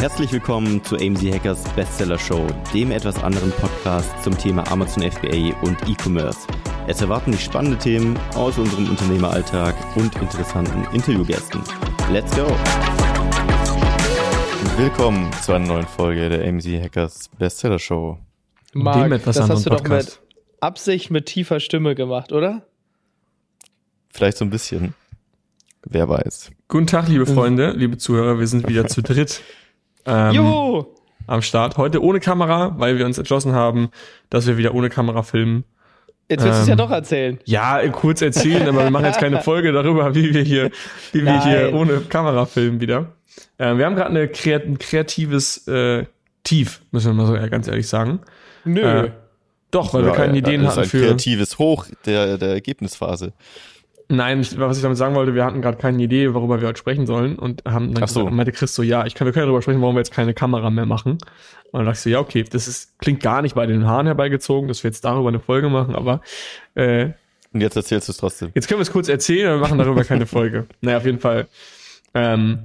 Herzlich willkommen zu AMZ Hackers Bestseller Show, dem etwas anderen Podcast zum Thema Amazon FBA und E-Commerce. Es erwarten dich spannende Themen aus unserem Unternehmeralltag und interessanten Interviewgästen. Let's go! Willkommen zu einer neuen Folge der AMZ Hackers Bestseller Show. Marc, das hast du Podcast. doch mit Absicht mit tiefer Stimme gemacht, oder? Vielleicht so ein bisschen. Wer weiß. Guten Tag, liebe Freunde, liebe Zuhörer. Wir sind wieder zu dritt ähm, Juhu. am Start. Heute ohne Kamera, weil wir uns entschlossen haben, dass wir wieder ohne Kamera filmen. Jetzt willst du es ja ähm, doch erzählen. Ja, kurz erzählen, aber wir machen jetzt keine Folge darüber, wie wir hier, wie wir hier ohne Kamera filmen wieder. Ähm, wir haben gerade eine kreat ein kreatives äh, Tief, müssen wir mal so ganz ehrlich sagen. Nö. Äh, doch, weil ja, wir keine Ideen hatten für. kreatives Hoch der, der Ergebnisphase. Nein, was ich damit sagen wollte, wir hatten gerade keine Idee, worüber wir heute sprechen sollen und haben dann Ach so. gesagt, meinte Chris so, ja, ich kann, wir können darüber sprechen, warum wir jetzt keine Kamera mehr machen. Und dann dachte ich so, ja, okay, das ist, klingt gar nicht bei den Haaren herbeigezogen, dass wir jetzt darüber eine Folge machen, aber äh, Und jetzt erzählst du es trotzdem. Jetzt können wir es kurz erzählen und machen darüber keine Folge. Naja, auf jeden Fall. Ähm,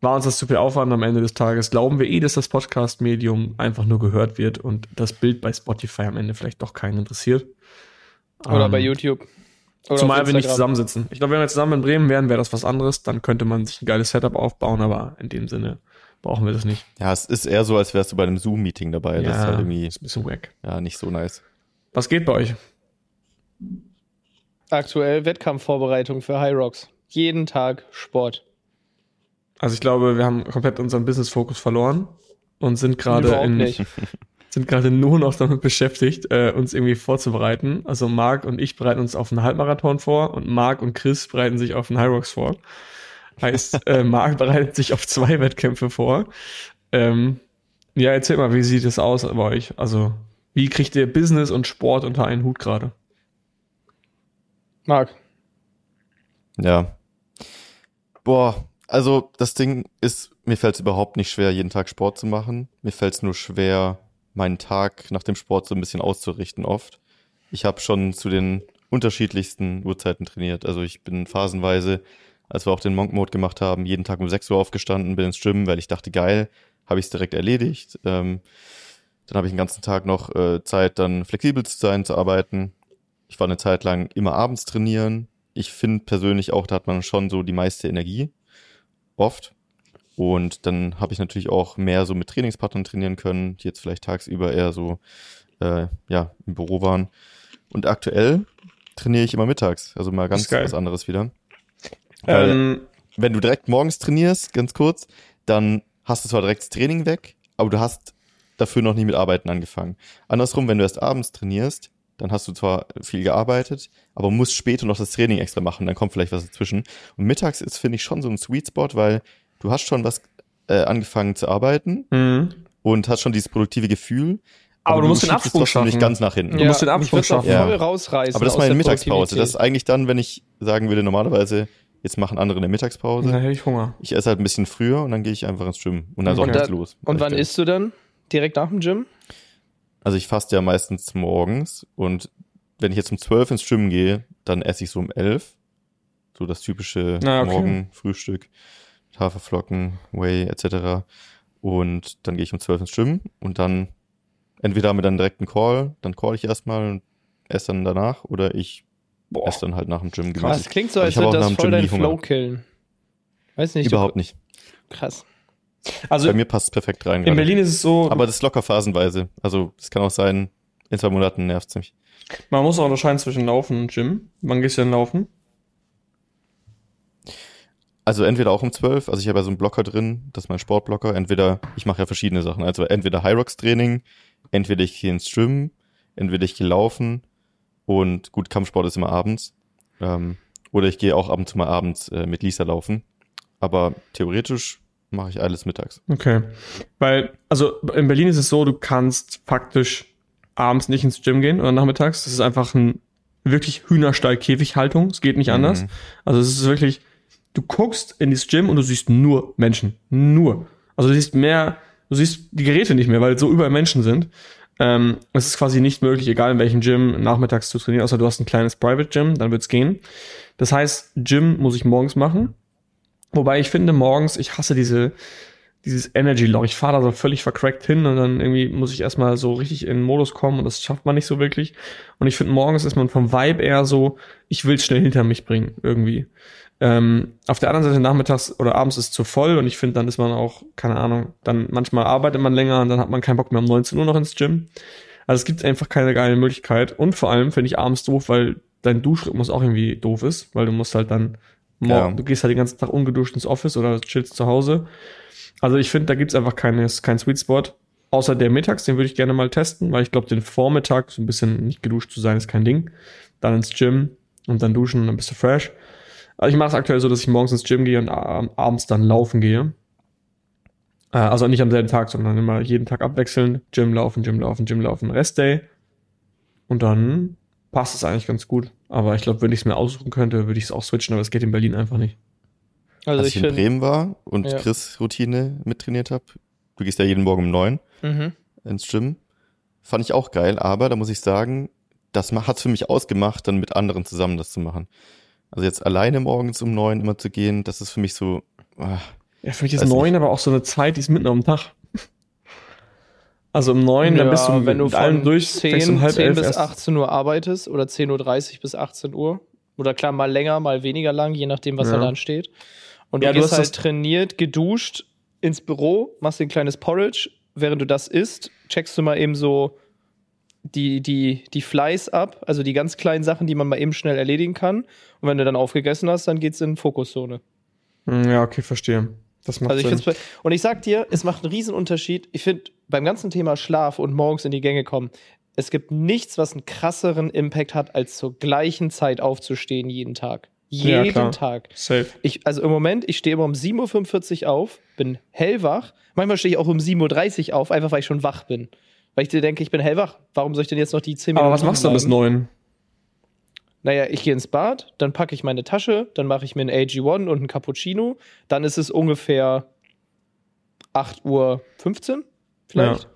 war uns das zu viel Aufwand am Ende des Tages. Glauben wir eh, dass das Podcast-Medium einfach nur gehört wird und das Bild bei Spotify am Ende vielleicht doch keinen interessiert. Oder ähm, bei YouTube. Oder Zumal wir nicht zusammensitzen. Ich glaube, wenn wir zusammen in Bremen wären, wäre das was anderes. Dann könnte man sich ein geiles Setup aufbauen, aber in dem Sinne brauchen wir das nicht. Ja, es ist eher so, als wärst du bei einem Zoom-Meeting dabei. Ja, das ist halt irgendwie. Ist ein bisschen wack. Ja, nicht so nice. Was geht bei euch? Aktuell Wettkampfvorbereitung für High Rocks. Jeden Tag Sport. Also ich glaube, wir haben komplett unseren Business-Fokus verloren und sind gerade in, nicht. sind gerade nur noch damit beschäftigt, äh, uns irgendwie vorzubereiten. Also Marc und ich bereiten uns auf einen Halbmarathon vor und Marc und Chris bereiten sich auf einen High Rocks vor. Heißt, äh, Marc bereitet sich auf zwei Wettkämpfe vor. Ähm, ja, erzähl mal, wie sieht es aus bei euch? Also, wie kriegt ihr Business und Sport unter einen Hut gerade? Marc. Ja. Boah, also das Ding ist, mir fällt es überhaupt nicht schwer, jeden Tag Sport zu machen. Mir fällt es nur schwer, meinen Tag nach dem Sport so ein bisschen auszurichten oft. Ich habe schon zu den unterschiedlichsten Uhrzeiten trainiert. Also ich bin phasenweise, als wir auch den Monk Mode gemacht haben, jeden Tag um 6 Uhr aufgestanden, bin ins Gym, weil ich dachte, geil, habe ich es direkt erledigt. Ähm, dann habe ich den ganzen Tag noch äh, Zeit, dann flexibel zu sein, zu arbeiten. Ich war eine Zeit lang immer abends trainieren. Ich finde persönlich auch, da hat man schon so die meiste Energie. Oft. Und dann habe ich natürlich auch mehr so mit Trainingspartnern trainieren können, die jetzt vielleicht tagsüber eher so äh, ja, im Büro waren. Und aktuell trainiere ich immer mittags, also mal ganz was anderes wieder. Weil, ähm, wenn du direkt morgens trainierst, ganz kurz, dann hast du zwar direkt das Training weg, aber du hast dafür noch nicht mit Arbeiten angefangen. Andersrum, wenn du erst abends trainierst, dann hast du zwar viel gearbeitet, aber musst später noch das Training extra machen, dann kommt vielleicht was dazwischen. Und mittags ist, finde ich, schon so ein Sweet Spot, weil du hast schon was äh, angefangen zu arbeiten mhm. und hast schon dieses produktive Gefühl. Aber, aber du musst den Absprung schaffen. nicht ganz nach hinten. Ja, du musst den Absprung schaffen. Ja. Voll rausreißen aber das ist meine Mittagspause. Das ist eigentlich dann, wenn ich sagen würde, normalerweise, jetzt machen andere eine Mittagspause. Dann hätte ich Hunger. Ich esse halt ein bisschen früher und dann gehe ich einfach ins Gym. Und dann und geht's los. Und wann isst du dann? Direkt nach dem Gym? Also ich faste ja meistens morgens und wenn ich jetzt um zwölf ins Gym gehe, dann esse ich so um elf. So das typische ah, okay. Morgenfrühstück. Haferflocken, Whey etc. Und dann gehe ich um 12 ins Gym und dann entweder haben wir dann direkt einen Call, dann call ich erstmal und esse dann danach oder ich Boah. esse dann halt nach dem Gym Krass, das klingt so, als würde das voll dein Flow killen. Weiß nicht. Überhaupt nicht. Krass. Also bei mir passt es perfekt rein. In gerade. Berlin ist es so. Aber das ist locker phasenweise. Also es kann auch sein, in zwei Monaten nervt es mich. Man muss auch unterscheiden zwischen Laufen und Gym. Wann gehst du denn laufen? Also entweder auch um 12, also ich habe ja so einen Blocker drin, das ist mein Sportblocker. Entweder, ich mache ja verschiedene Sachen. Also entweder High Rocks Training, entweder ich gehe ins Schwimmen, entweder ich gehe laufen und gut, Kampfsport ist immer abends. Ähm, oder ich gehe auch ab und zu mal abends äh, mit Lisa laufen. Aber theoretisch mache ich alles mittags. Okay. Weil, also in Berlin ist es so, du kannst faktisch abends nicht ins Gym gehen oder nachmittags. Das ist einfach ein wirklich Hühnerstall-Käfighaltung. Es geht nicht mhm. anders. Also es ist wirklich, du guckst in dieses Gym und du siehst nur Menschen. Nur. Also du siehst mehr, du siehst die Geräte nicht mehr, weil so überall Menschen sind. Ähm, es ist quasi nicht möglich, egal in welchem Gym, nachmittags zu trainieren, außer du hast ein kleines Private Gym, dann wird's gehen. Das heißt, Gym muss ich morgens machen. Wobei ich finde morgens, ich hasse diese, dieses Energy Lock. Ich fahre da so völlig vercrackt hin und dann irgendwie muss ich erstmal so richtig in den Modus kommen und das schafft man nicht so wirklich. Und ich finde, morgens ist man vom Vibe eher so, ich will schnell hinter mich bringen, irgendwie. Ähm, auf der anderen Seite nachmittags oder abends ist es zu voll und ich finde, dann ist man auch, keine Ahnung, dann manchmal arbeitet man länger und dann hat man keinen Bock mehr um 19 Uhr noch ins Gym. Also es gibt einfach keine geile Möglichkeit. Und vor allem finde ich abends doof, weil dein Duschrhythmus auch irgendwie doof ist, weil du musst halt dann, ja. du gehst halt den ganzen Tag ungeduscht ins Office oder chillst zu Hause. Also ich finde, da gibt's einfach keine, kein Sweet Spot. Außer der mittags, den würde ich gerne mal testen, weil ich glaube, den Vormittag, so ein bisschen nicht geduscht zu sein, ist kein Ding. Dann ins Gym und dann duschen und dann bist du fresh. Also ich mache es aktuell so, dass ich morgens ins Gym gehe und abends dann laufen gehe. Äh, also nicht am selben Tag, sondern immer jeden Tag abwechselnd. Gym laufen, Gym laufen, Gym laufen, Restday. Und dann passt es eigentlich ganz gut. Aber ich glaube, wenn ich es mir aussuchen könnte, würde ich es auch switchen, aber es geht in Berlin einfach nicht. Also Als ich, ich in Bremen war und ja. Chris Routine mittrainiert habe, du gehst ja jeden Morgen um neun mhm. ins Gym, fand ich auch geil, aber da muss ich sagen, das hat für mich ausgemacht, dann mit anderen zusammen das zu machen. Also jetzt alleine morgens um neun immer zu gehen, das ist für mich so. Ah, ja, für mich ist neun aber auch so eine Zeit, die ist mitten am Tag. Also um neun, ja, dann bist du wenn du von durch 10, um 10 bis 18 Uhr arbeitest oder 10.30 Uhr bis 18 Uhr. Oder klar, mal länger, mal weniger lang, je nachdem, was ja. da ansteht. Und du ja, gehst du halt trainiert, geduscht ins Büro, machst dir ein kleines Porridge. Während du das isst, checkst du mal eben so die, die, die Fleiß ab, also die ganz kleinen Sachen, die man mal eben schnell erledigen kann. Und wenn du dann aufgegessen hast, dann geht's in Fokuszone. Hm, ja, okay, verstehe. Das macht also ich Sinn. Und ich sag dir, es macht einen riesen Unterschied. Ich finde, beim ganzen Thema Schlaf und morgens in die Gänge kommen, es gibt nichts, was einen krasseren Impact hat, als zur gleichen Zeit aufzustehen jeden Tag. Jeden ja, Tag. Safe. Ich, also im Moment, ich stehe immer um 7.45 Uhr auf, bin hellwach. Manchmal stehe ich auch um 7.30 Uhr auf, einfach weil ich schon wach bin. Weil ich dir denke, ich bin hellwach. Warum soll ich denn jetzt noch die 10 Minuten? Aber was machst du bis 9? Naja, ich gehe ins Bad, dann packe ich meine Tasche, dann mache ich mir ein AG1 und ein Cappuccino. Dann ist es ungefähr 8.15 Uhr vielleicht. Ja.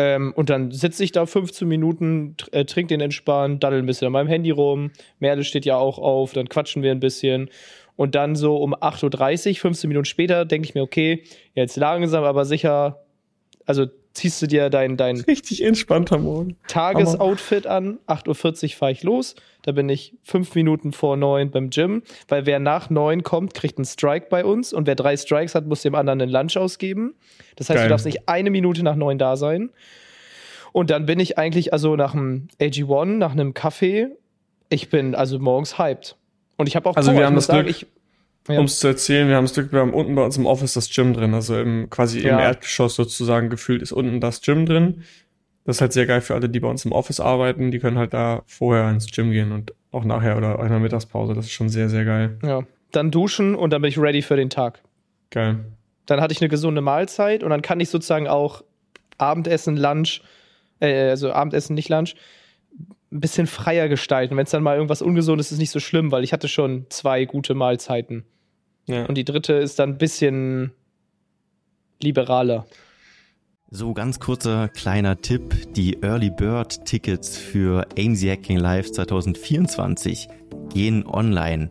Ähm, und dann sitze ich da 15 Minuten, äh, trinke den entspannt, daddel ein bisschen an meinem Handy rum. Merle steht ja auch auf, dann quatschen wir ein bisschen. Und dann so um 8.30 Uhr, 15 Minuten später, denke ich mir, okay, jetzt langsam, aber sicher, also ziehst du dir dein, dein richtig entspannter Morgen. Tagesoutfit an. 8.40 Uhr fahre ich los. Da bin ich fünf Minuten vor neun beim Gym, weil wer nach neun kommt, kriegt einen Strike bei uns und wer drei Strikes hat, muss dem anderen einen Lunch ausgeben. Das heißt, Geil. du darfst nicht eine Minute nach neun da sein. Und dann bin ich eigentlich, also nach einem AG1, nach einem Kaffee, ich bin also morgens hyped. Und ich habe auch also Power. wir haben das sagen, Glück, ja. Um es zu erzählen, wir haben das Glück, wir haben unten bei uns im Office das Gym drin. Also im, quasi ja. im Erdgeschoss sozusagen gefühlt ist unten das Gym drin. Das ist halt sehr geil für alle, die bei uns im Office arbeiten. Die können halt da vorher ins Gym gehen und auch nachher oder in der Mittagspause. Das ist schon sehr, sehr geil. Ja. Dann duschen und dann bin ich ready für den Tag. Geil. Dann hatte ich eine gesunde Mahlzeit und dann kann ich sozusagen auch Abendessen, Lunch, äh, also Abendessen, nicht Lunch, ein bisschen freier gestalten. Wenn es dann mal irgendwas Ungesundes ist, ist nicht so schlimm, weil ich hatte schon zwei gute Mahlzeiten. Ja. Und die dritte ist dann ein bisschen liberaler. So, ganz kurzer kleiner Tipp. Die Early Bird Tickets für AMZ Hacking Live 2024 gehen online.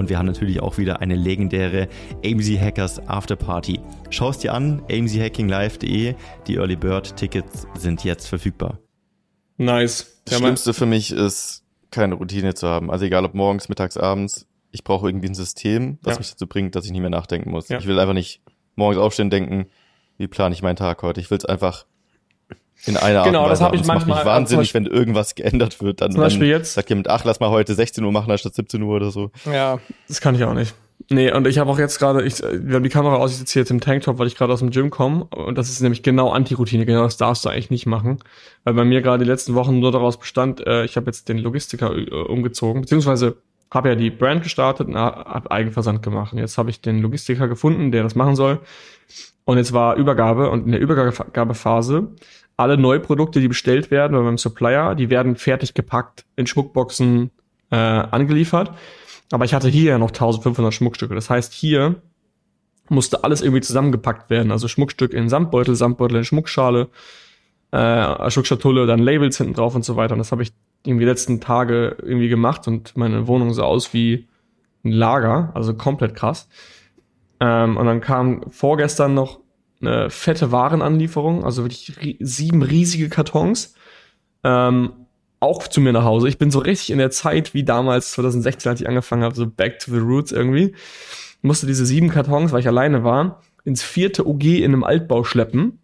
und wir haben natürlich auch wieder eine legendäre AMZ Hackers Afterparty. Schau es dir an, amzhackinglive.de. Die Early Bird Tickets sind jetzt verfügbar. Nice. Das Schlimmste für mich ist, keine Routine zu haben. Also egal ob morgens, mittags, abends. Ich brauche irgendwie ein System, was ja. mich dazu bringt, dass ich nicht mehr nachdenken muss. Ja. Ich will einfach nicht morgens aufstehen und denken, wie plane ich meinen Tag heute. Ich will es einfach in einer genau, Art und Weise. Genau, das habe ich manchmal. Macht mich wahnsinnig, wenn irgendwas geändert wird. Dann, zum Beispiel jetzt. Sagt jemand, ach, lass mal heute 16 Uhr machen anstatt 17 Uhr oder so. Ja. Das kann ich auch nicht. Nee, und ich habe auch jetzt gerade, ich, wir haben die Kamera aus, ich sitze hier jetzt im Tanktop, weil ich gerade aus dem Gym komme. Und das ist nämlich genau Anti-Routine, genau das darfst du eigentlich nicht machen. Weil bei mir gerade die letzten Wochen nur daraus bestand, äh, ich habe jetzt den Logistiker äh, umgezogen, beziehungsweise habe ja die Brand gestartet und habe Eigenversand gemacht. Und jetzt habe ich den Logistiker gefunden, der das machen soll. Und jetzt war Übergabe und in der Übergabephase alle Neuprodukte, die bestellt werden bei meinem Supplier, die werden fertig gepackt in Schmuckboxen äh, angeliefert. Aber ich hatte hier ja noch 1500 Schmuckstücke. Das heißt, hier musste alles irgendwie zusammengepackt werden. Also Schmuckstück in Samtbeutel, Samtbeutel in Schmuckschale, äh, Schmuckschatulle, dann Labels hinten drauf und so weiter. Und das habe ich irgendwie letzten Tage irgendwie gemacht und meine Wohnung sah aus wie ein Lager, also komplett krass. Ähm, und dann kam vorgestern noch eine fette Warenanlieferung, also wirklich sieben riesige Kartons, ähm, auch zu mir nach Hause. Ich bin so richtig in der Zeit wie damals 2016, als ich angefangen habe, so back to the roots irgendwie. Musste diese sieben Kartons, weil ich alleine war, ins vierte OG in einem Altbau schleppen.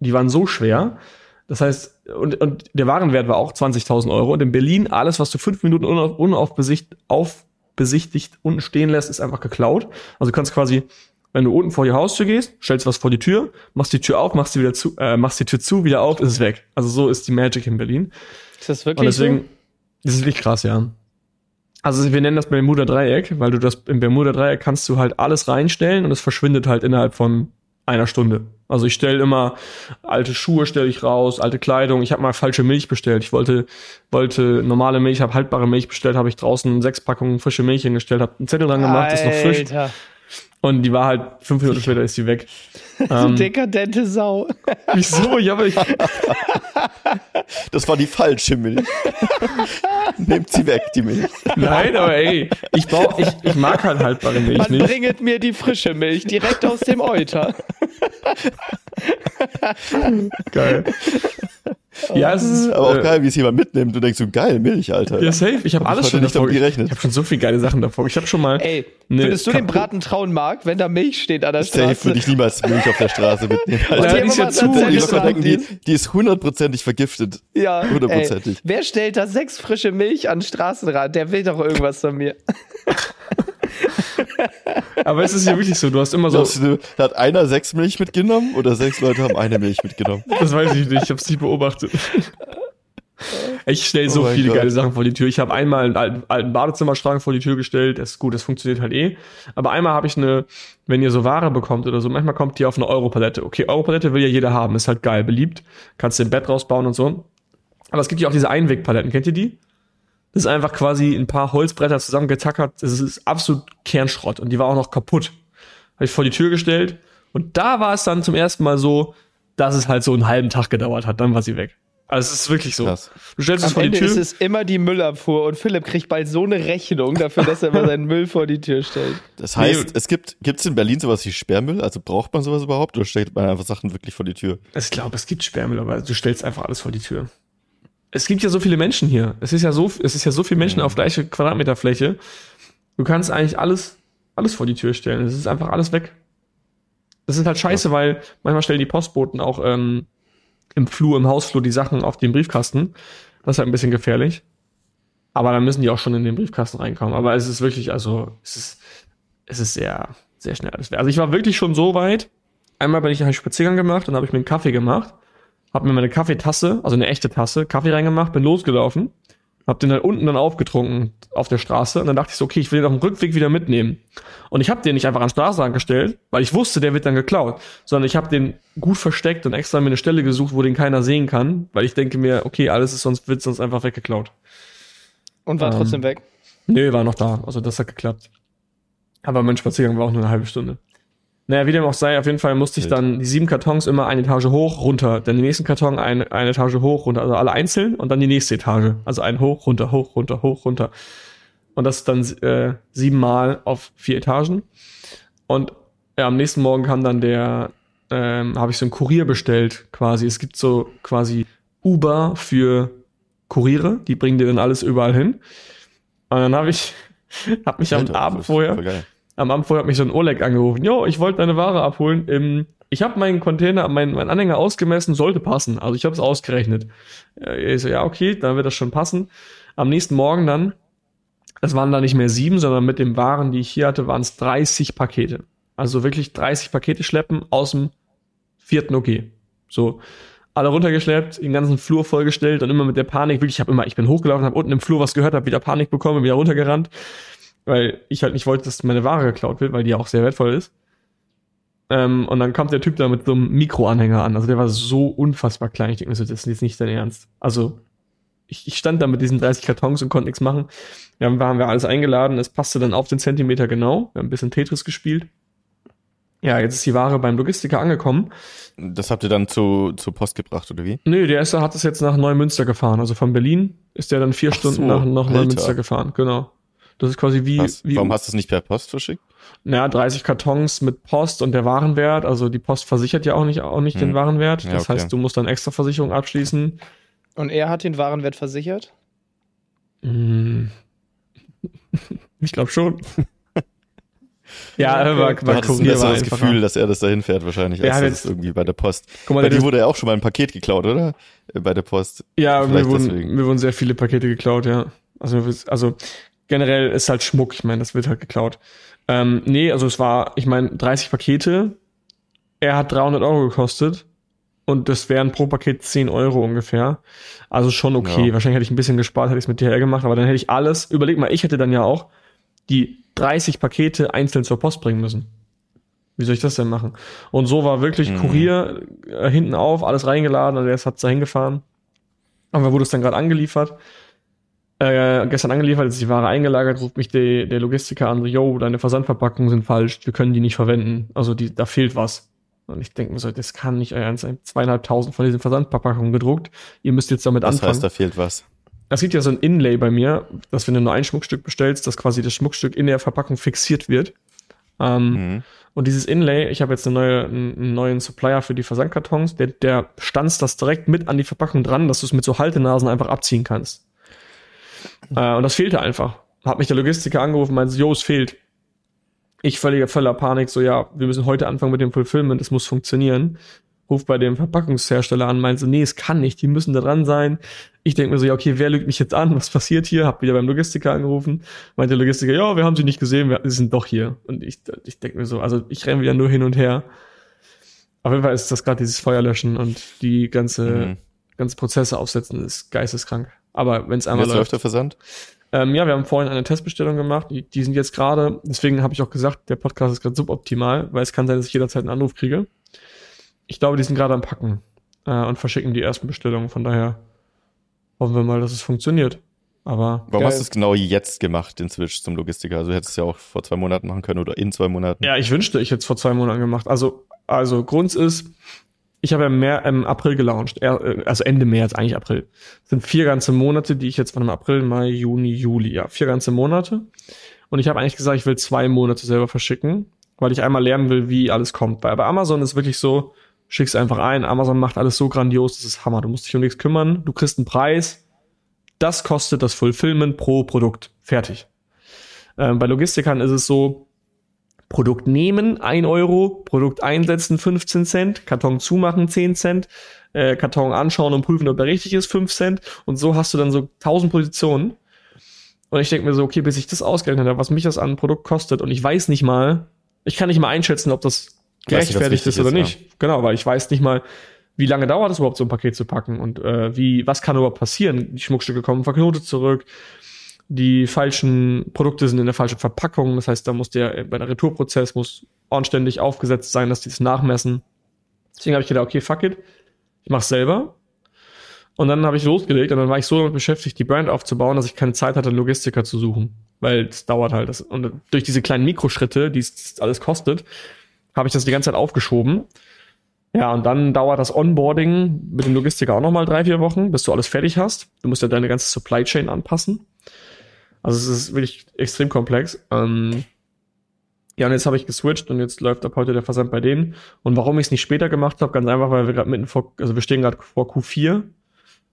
Die waren so schwer. Das heißt, und, und der Warenwert war auch 20.000 Euro. Und in Berlin, alles, was du fünf Minuten unauf, unaufbesicht, aufbesichtigt unten stehen lässt, ist einfach geklaut. Also du kannst quasi, wenn du unten vor die Haustür gehst, stellst was vor die Tür, machst die Tür auf, machst sie wieder zu, äh, machst die Tür zu, wieder auf, ist es weg. Also so ist die Magic in Berlin. Ist das wirklich Und deswegen, so? das ist wirklich krass, ja. Also wir nennen das Bermuda Dreieck, weil du das im Bermuda Dreieck kannst du halt alles reinstellen und es verschwindet halt innerhalb von einer Stunde. Also ich stelle immer alte Schuhe stelle ich raus, alte Kleidung. Ich habe mal falsche Milch bestellt. Ich wollte wollte normale Milch, habe haltbare Milch bestellt, habe ich draußen sechs Packungen frische Milch hingestellt, habe einen Zettel dran gemacht, ist noch frisch. Und die war halt fünf Minuten später ist die weg. du Ähm, dekadente Sau. wieso? Ja, aber ich, Das war die falsche Milch. Nehmt sie weg, die Milch. nein, aber ey, ich brauch, ich, ich mag halt haltbare Milch Man nicht. bringet mir die frische Milch direkt aus dem Euter. Geil. Ja, es ist Aber auch äh, geil, wie es jemand mitnimmt. Du denkst so, geil, Milch, Alter. Ja, safe. Ich habe Hab alles schon nicht davor. gerechnet. Ich habe schon so viele geile Sachen davor. Ich habe schon mal. Ey, würdest du dem kaputt- Braten trauen, Marc, wenn da Milch steht an der Safe würde Straße? ich niemals Milch auf der Straße mitnehmen. Und Ja, die die ist ja zu, Die denken, die- die, ist hundertprozentig vergiftet. Ja, Hundertprozentig. ey, wer stellt da sechs frische Milch an den Straßenrand? Der will doch irgendwas von mir. Aber es ist ja wirklich so. Du hast immer so. Du, da hat einer sechs Milch mitgenommen oder sechs Leute haben eine Milch mitgenommen? Das weiß ich nicht. Ich habe es nicht beobachtet. Ich stelle so Oh viele Gott. geile Sachen vor die Tür. Ich habe einmal einen alten, alten Badezimmerschrank vor die Tür gestellt. Das ist gut, das funktioniert halt eh. Aber einmal habe ich eine, wenn ihr so Ware bekommt oder so, manchmal kommt die auf eine Europalette. Okay, Europalette will ja jeder haben, ist halt geil, beliebt. Kannst du im Bett rausbauen und so. Aber es gibt ja auch diese Einwegpaletten. Kennt ihr die? Das ist einfach quasi ein paar Holzbretter zusammengetackert. Das ist absolut Kernschrott. Und die war auch noch kaputt. Habe ich vor die Tür gestellt. Und da war es dann zum ersten Mal so, dass es halt so einen halben Tag gedauert hat. Dann war sie weg. Also es ist wirklich so. Krass. Du stellst es vor die Tür. ist es immer die Müllabfuhr und Philipp kriegt bald so eine Rechnung dafür, dass er immer seinen Müll vor die Tür stellt. Das heißt, Nee. es gibt, gibt's in Berlin sowas wie Sperrmüll? Also braucht man sowas überhaupt oder stellt man einfach Sachen wirklich vor die Tür? Ich glaube, es gibt Sperrmüll, aber du stellst einfach alles vor die Tür. Es gibt ja so viele Menschen hier. Es ist ja so, es ist ja so viele Menschen auf gleiche Quadratmeterfläche. Du kannst eigentlich alles, alles vor die Tür stellen. Es ist einfach alles weg. Das ist halt scheiße, weil manchmal stellen die Postboten auch ähm, im Flur, im Hausflur die Sachen auf den Briefkasten. Das ist halt ein bisschen gefährlich. Aber dann müssen die auch schon in den Briefkasten reinkommen. Aber es ist wirklich, also, es ist, es ist sehr, sehr schnell alles. Also ich war wirklich schon so weit. Einmal bin ich einen Spaziergang gemacht und habe ich mir einen Kaffee gemacht. Hab mir meine Kaffeetasse, also eine echte Tasse, Kaffee reingemacht, bin losgelaufen. Hab den dann unten dann aufgetrunken auf der Straße und dann dachte ich so, okay, ich will den auf dem Rückweg wieder mitnehmen. Und ich habe den nicht einfach an den Straßenrand gestellt, weil ich wusste, der wird dann geklaut, sondern ich habe den gut versteckt und extra mir eine Stelle gesucht, wo den keiner sehen kann, weil ich denke mir, okay, alles ist sonst wird sonst einfach weggeklaut. Und war Ähm. trotzdem weg. Nö, war noch da, also das hat geklappt. Aber mein Spaziergang war auch nur eine halbe Stunde. Naja, wie dem auch sei, auf jeden Fall musste ich dann die sieben Kartons immer eine Etage hoch, runter, dann den nächsten Karton eine, eine Etage hoch, runter, also alle einzeln und dann die nächste Etage. Also ein hoch, runter, hoch, runter, hoch, runter. Und das dann äh, siebenmal auf vier Etagen. Und ja, am nächsten Morgen kam dann der, ähm, habe ich so einen Kurier bestellt, quasi. Es gibt so quasi Uber für Kuriere, die bringen dir dann alles überall hin. Und dann habe ich, hab mich am Abend vorher. Am Abend vorher hat mich so ein Oleg angerufen. Jo, ich wollte deine Ware abholen. Ähm, ich habe meinen Container, meinen mein Anhänger ausgemessen, sollte passen. Also ich habe es ausgerechnet. Äh, Ich so, ja, okay, dann wird das schon passen. Am nächsten Morgen dann, es waren da nicht mehr sieben, sondern mit den Waren, die ich hier hatte, waren es 30 Pakete. Also wirklich 30 Pakete schleppen aus dem vierten OG. So, alle runtergeschleppt, den ganzen Flur vollgestellt und immer mit der Panik, wirklich, ich habe immer, ich bin hochgelaufen, habe unten im Flur was gehört, habe wieder Panik bekommen, wieder runtergerannt. Weil ich halt nicht wollte, dass meine Ware geklaut wird, weil die auch sehr wertvoll ist. Ähm, und dann kommt der Typ da mit so einem Mikroanhänger an. Also der war so unfassbar klein. Ich denke mir so, das ist jetzt nicht dein Ernst. Also ich, ich stand da mit diesen 30 Kartons und konnte nichts machen. Wir haben, wir alles eingeladen. Es passte dann auf den Zentimeter genau. Wir haben ein bisschen Tetris gespielt. Ja, jetzt ist die Ware beim Logistiker angekommen. Das habt ihr dann zu, zur Post gebracht, oder wie? Nö, der erste hat es jetzt nach Neumünster gefahren. Also von Berlin ist der dann vier Ach Stunden so, nach, nach. Neumünster gefahren. Genau. Das ist quasi wie, Was? wie Warum hast du es nicht per Post verschickt? naja, 30 Kartons mit Post und der Warenwert. Also die Post versichert ja auch nicht, auch nicht den Hm. Warenwert. Ja, Das okay. heißt, du musst dann extra Versicherung abschließen. Und er hat den Warenwert versichert? Hm. Ich glaube schon. ja, er war, Du war ein Kurier war einfacher. Gefühl, dass er das dahin fährt wahrscheinlich, Ja, als das irgendwie bei der Post. Guck mal, Bei der, dir wurde ja auch schon mal ein Paket geklaut, oder? Äh, Bei der Post. ja, mir wurden, deswegen. mir wurden sehr viele Pakete geklaut, ja. Also, also generell ist halt Schmuck, ich meine, das wird halt geklaut. Ähm, nee, also es war, ich meine, 30 Pakete, er hat 300 Euro gekostet und das wären pro Paket 10 Euro ungefähr. Also schon okay. Ja. Wahrscheinlich hätte ich ein bisschen gespart, hätte ich es mit DHL gemacht, aber dann hätte ich alles, überleg mal, ich hätte dann ja auch die 30 Pakete einzeln zur Post bringen müssen. Wie soll ich das denn machen? Und so war wirklich Mhm. Kurier äh, hinten auf, alles reingeladen und er hat es da hingefahren. Aber wurde es dann gerade angeliefert. Äh, gestern angeliefert, ist die Ware eingelagert, ruft mich der, der Logistiker an, yo, deine Versandverpackungen sind falsch, wir können die nicht verwenden. Also die, da fehlt was. Und ich denke mir so, das kann nicht euer Ernst sein. Zweieinhalbtausend von diesen Versandverpackungen gedruckt. Ihr müsst jetzt damit Das anfangen. heißt, da fehlt was. Es gibt ja so ein Inlay bei mir, dass wenn du nur ein Schmuckstück bestellst, dass quasi das Schmuckstück in der Verpackung fixiert wird. Ähm, Mhm. und dieses Inlay, ich habe jetzt eine neue, einen neuen Supplier für die Versandkartons, der, der stanzt das direkt mit an die Verpackung dran, dass du es mit so Haltenasen einfach abziehen kannst. Äh, und das fehlte einfach. Hat mich der Logistiker angerufen, meinte, jo, es fehlt. Ich völliger, voller Panik, so, ja, wir müssen heute anfangen mit dem Fulfillment, es muss funktionieren. Ruf bei dem Verpackungshersteller an, meinte nee, es kann nicht, die müssen da dran sein. Ich denke mir so, ja, okay, wer lügt mich jetzt an? Was passiert hier? Hab wieder beim Logistiker angerufen. Meinte der Logistiker, ja, wir haben sie nicht gesehen, wir, sie sind doch hier. Und ich, ich denke mir so, also ich renne wieder nur hin und her. Auf jeden Fall ist das gerade dieses Feuerlöschen und die ganze, Mhm. ganze Prozesse aufsetzen ist geisteskrank. Aber wenn es einmal jetzt läuft. läuft der Versand? Ähm, ja, wir haben vorhin eine Testbestellung gemacht. Die, die sind jetzt gerade, deswegen habe ich auch gesagt, der Podcast ist gerade suboptimal, weil es kann sein, dass ich jederzeit einen Anruf kriege. Ich glaube, die sind gerade am Packen äh, und verschicken die ersten Bestellungen. Von daher hoffen wir mal, dass es funktioniert. Aber Warum Geil. hast du es genau jetzt gemacht, den Switch zum Logistiker? Also du hättest es ja auch vor zwei Monaten machen können oder in zwei Monaten. ja, ich wünschte, ich hätte es vor zwei Monaten gemacht. Also, also Grund ist, ich habe ja mehr im April gelauncht, äh, also Ende März, eigentlich April. Das sind vier ganze Monate, die ich jetzt von April, Mai, Juni, Juli, ja, vier ganze Monate. Und ich habe eigentlich gesagt, ich will zwei Monate selber verschicken, weil ich einmal lernen will, wie alles kommt. Weil bei Amazon ist wirklich so, schickst einfach ein, Amazon macht alles so grandios, das ist Hammer. Du musst dich um nichts kümmern, du kriegst einen Preis, das kostet das Fulfillment pro Produkt. Fertig. Ähm, bei Logistikern ist es so, Produkt nehmen, 1 Euro, Produkt einsetzen, 15 Cent, Karton zumachen, 10 Cent, äh, Karton anschauen und prüfen, ob er richtig ist, 5 Cent. Und so hast du dann so 1000 Positionen. Und ich denke mir so, okay, bis ich das ausgerechnet habe, was mich das an ein Produkt kostet, und ich weiß nicht mal, ich kann nicht mal einschätzen, ob das gerechtfertigt ist oder ist, nicht. Genau, weil ich weiß nicht mal, wie lange dauert es überhaupt, so ein Paket zu packen und äh, wie, was kann überhaupt passieren? Die Schmuckstücke kommen verknotet zurück, die falschen Produkte sind in der falschen Verpackung, das heißt, da muss der bei der Retourprozess muss anständig aufgesetzt sein, dass die das nachmessen. Deswegen habe ich gedacht, okay, fuck it, ich mach's selber. Und dann habe ich losgelegt und dann war ich so damit beschäftigt, die Brand aufzubauen, dass ich keine Zeit hatte, Logistiker zu suchen. Weil es dauert halt. Das, und durch diese kleinen Mikroschritte, die es alles kostet, habe ich das die ganze Zeit aufgeschoben. Ja, und dann dauert das Onboarding mit dem Logistiker auch nochmal drei, vier Wochen, bis du alles fertig hast. Du musst ja deine ganze Supply Chain anpassen. Also es ist wirklich extrem komplex. Ähm ja, und jetzt habe ich geswitcht und jetzt läuft ab heute der Versand bei denen. Und warum ich es nicht später gemacht habe, ganz einfach, weil wir gerade mitten vor, also wir stehen gerade vor Q4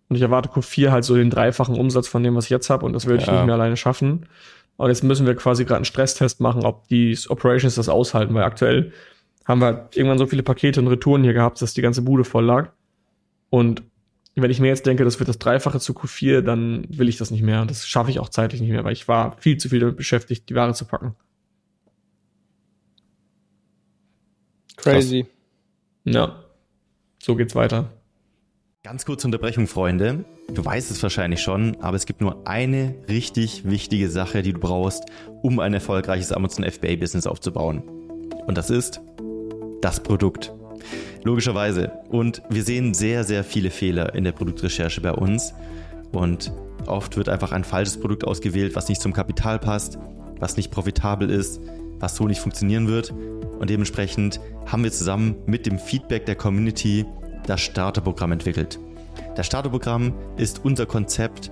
und ich erwarte Q4 halt so den dreifachen Umsatz von dem, was ich jetzt habe und das würde ich Ja. nicht mehr alleine schaffen. Und jetzt müssen wir quasi gerade einen Stresstest machen, ob die Operations das aushalten, weil aktuell haben wir irgendwann so viele Pakete und Retouren hier gehabt, dass die ganze Bude voll lag. Und wenn ich mir jetzt denke, das wird das Dreifache zu Q4, dann will ich das nicht mehr. Und das schaffe ich auch zeitlich nicht mehr, weil ich war viel zu viel damit beschäftigt, die Ware zu packen. Crazy. Ja. So geht's weiter. Ganz kurze Unterbrechung, Freunde. Du weißt es wahrscheinlich schon, aber es gibt nur eine richtig wichtige Sache, die du brauchst, um ein erfolgreiches Amazon FBA-Business aufzubauen. Und das ist das Produkt. Logischerweise. Und wir sehen sehr, sehr viele Fehler in der Produktrecherche bei uns. Und oft wird einfach ein falsches Produkt ausgewählt, was nicht zum Kapital passt, was nicht profitabel ist, was so nicht funktionieren wird. Und dementsprechend haben wir zusammen mit dem Feedback der Community das Starterprogramm entwickelt. Das Starterprogramm ist unser Konzept,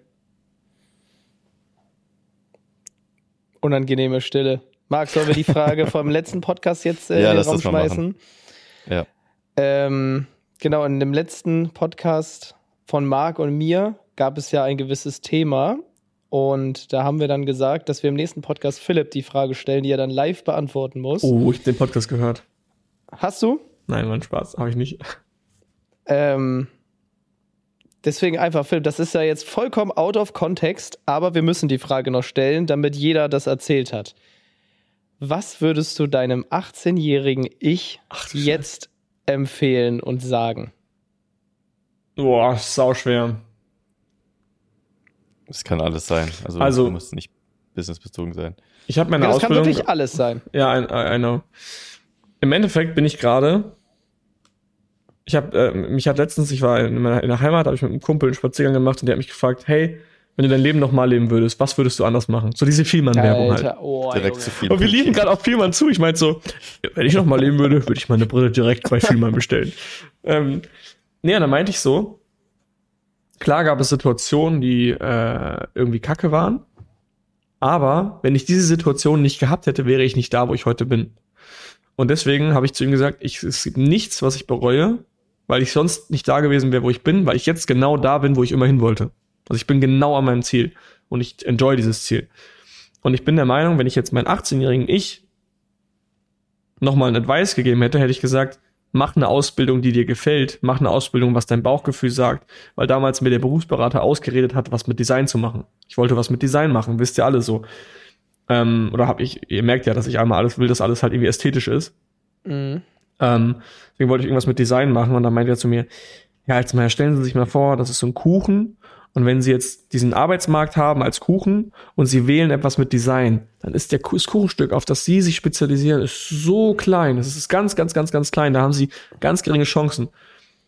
Unangenehme Stille. Marc, sollen wir die Frage vom letzten Podcast jetzt äh, Ja, in den Raum schmeißen? Ja. Ähm, genau, in dem letzten Podcast von Marc und mir gab es ja ein gewisses Thema. Und da haben wir dann gesagt, dass wir im nächsten Podcast Philipp die Frage stellen, die er dann live beantworten muss. Oh, ich hab den Podcast gehört. Hast du? Nein, mein Spaß, habe ich nicht. Ähm, deswegen einfach, Philipp, das ist ja jetzt vollkommen out of context, aber wir müssen die Frage noch stellen, damit jeder das erzählt hat. Was würdest du deinem 18-jährigen Ich Ach jetzt empfehlen und sagen? Boah, sau schwer. Es kann alles sein. Also, Also- du musst nicht businessbezogen sein. Ich habe meine Ja, das kann Ausbildung. wirklich alles sein. Ja, I, I I know. Im Endeffekt bin ich gerade. Ich habe äh, mich hat letztens, ich war in, meiner, in der Heimat, habe ich mit einem Kumpel einen Spaziergang gemacht und der hat mich gefragt, hey, wenn du dein Leben nochmal leben würdest, was würdest du anders machen? So diese Vielmann-Werbung halt. Oh, Direkt Junge. zu viel. Und wir liefen gerade auf Vielmann zu. Ich meinte so, wenn ich nochmal leben würde, würde ich meine Brille direkt bei Vielmann bestellen. ähm, nee, und dann meinte ich so, klar gab es Situationen, die äh, irgendwie kacke waren. Aber wenn ich diese Situation nicht gehabt hätte, wäre ich nicht da, wo ich heute bin. Und deswegen habe ich zu ihm gesagt, ich, es gibt nichts, was ich bereue, weil ich sonst nicht da gewesen wäre, wo ich bin, weil ich jetzt genau da bin, wo ich immer hin wollte. Also ich bin genau an meinem Ziel und ich enjoy dieses Ziel. Und ich bin der Meinung, wenn ich jetzt meinen 18-jährigen Ich nochmal einen Advice gegeben hätte, hätte ich gesagt, mach eine Ausbildung, die dir gefällt, mach eine Ausbildung, was dein Bauchgefühl sagt, weil damals mir der Berufsberater ausgeredet hat, was mit Design zu machen. Ich wollte was mit Design machen, wisst ihr alle so. Ähm, oder hab ich, ihr merkt ja, dass ich einmal alles will, dass alles halt irgendwie ästhetisch ist. Mhm. Ähm, deswegen wollte ich irgendwas mit Design machen und dann meinte er zu mir, ja, jetzt mal stellen Sie sich mal vor, das ist so ein Kuchen und wenn Sie jetzt diesen Arbeitsmarkt haben als Kuchen und Sie wählen etwas mit Design, dann ist der das Kuchenstück, auf das Sie sich spezialisieren, ist so klein. Das ist ganz, ganz, ganz, ganz klein. Da haben Sie ganz geringe Chancen.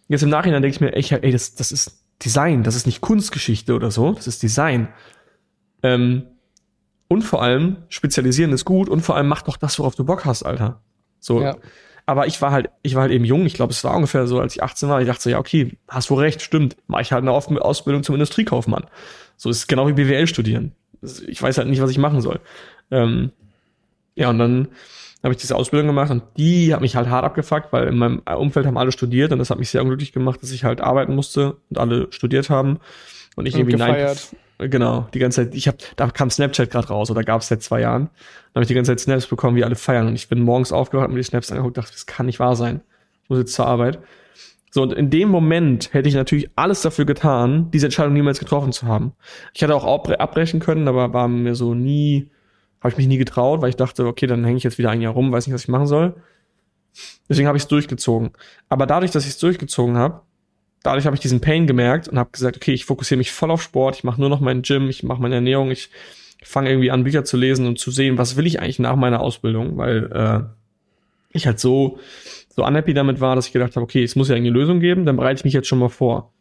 Jetzt im Nachhinein denke ich mir, ey, ey das, das ist Design, das ist nicht Kunstgeschichte oder so, das ist Design. Ähm, und vor allem, spezialisieren ist gut und vor allem mach doch das, worauf du Bock hast, Alter. So. Ja. Aber ich war halt, ich war halt eben jung. Ich glaube, es war ungefähr so, als ich 18 war. Ich dachte so, ja, okay, hast wohl recht, stimmt. Mach ich halt eine Ausbildung zum Industriekaufmann. So ist es genau wie BWL studieren. Ich weiß halt nicht, was ich machen soll. Ähm, ja, und dann habe ich diese Ausbildung gemacht und die hat mich halt hart abgefuckt, weil in meinem Umfeld haben alle studiert und das hat mich sehr unglücklich gemacht, dass ich halt arbeiten musste und alle studiert haben und ich Und irgendwie nein, gefeiert. Genau, die ganze Zeit, ich habe, da kam Snapchat gerade raus oder gab es seit zwei Jahren. Da habe ich die ganze Zeit Snaps bekommen, wie alle feiern. Und ich bin morgens aufgewacht, hab mir die Snaps angeguckt, dachte, das kann nicht wahr sein. Ich muss jetzt zur Arbeit. So, und in dem Moment hätte ich natürlich alles dafür getan, diese Entscheidung niemals getroffen zu haben. Ich hätte auch abbrechen können, aber war mir so nie, habe ich mich nie getraut, weil ich dachte, okay, dann hänge ich jetzt wieder ein Jahr rum, weiß nicht, was ich machen soll. Deswegen habe ich es durchgezogen. Aber dadurch, dass ich es durchgezogen habe, dadurch habe ich diesen Pain gemerkt und habe gesagt, okay, ich fokussiere mich voll auf Sport, ich mache nur noch meinen Gym, ich mache meine Ernährung, ich fange irgendwie an, Bücher zu lesen und zu sehen, was will ich eigentlich nach meiner Ausbildung, weil äh, ich halt so, so unhappy damit war, dass ich gedacht habe, okay, es muss ja eine Lösung geben, dann bereite ich mich jetzt schon mal vor.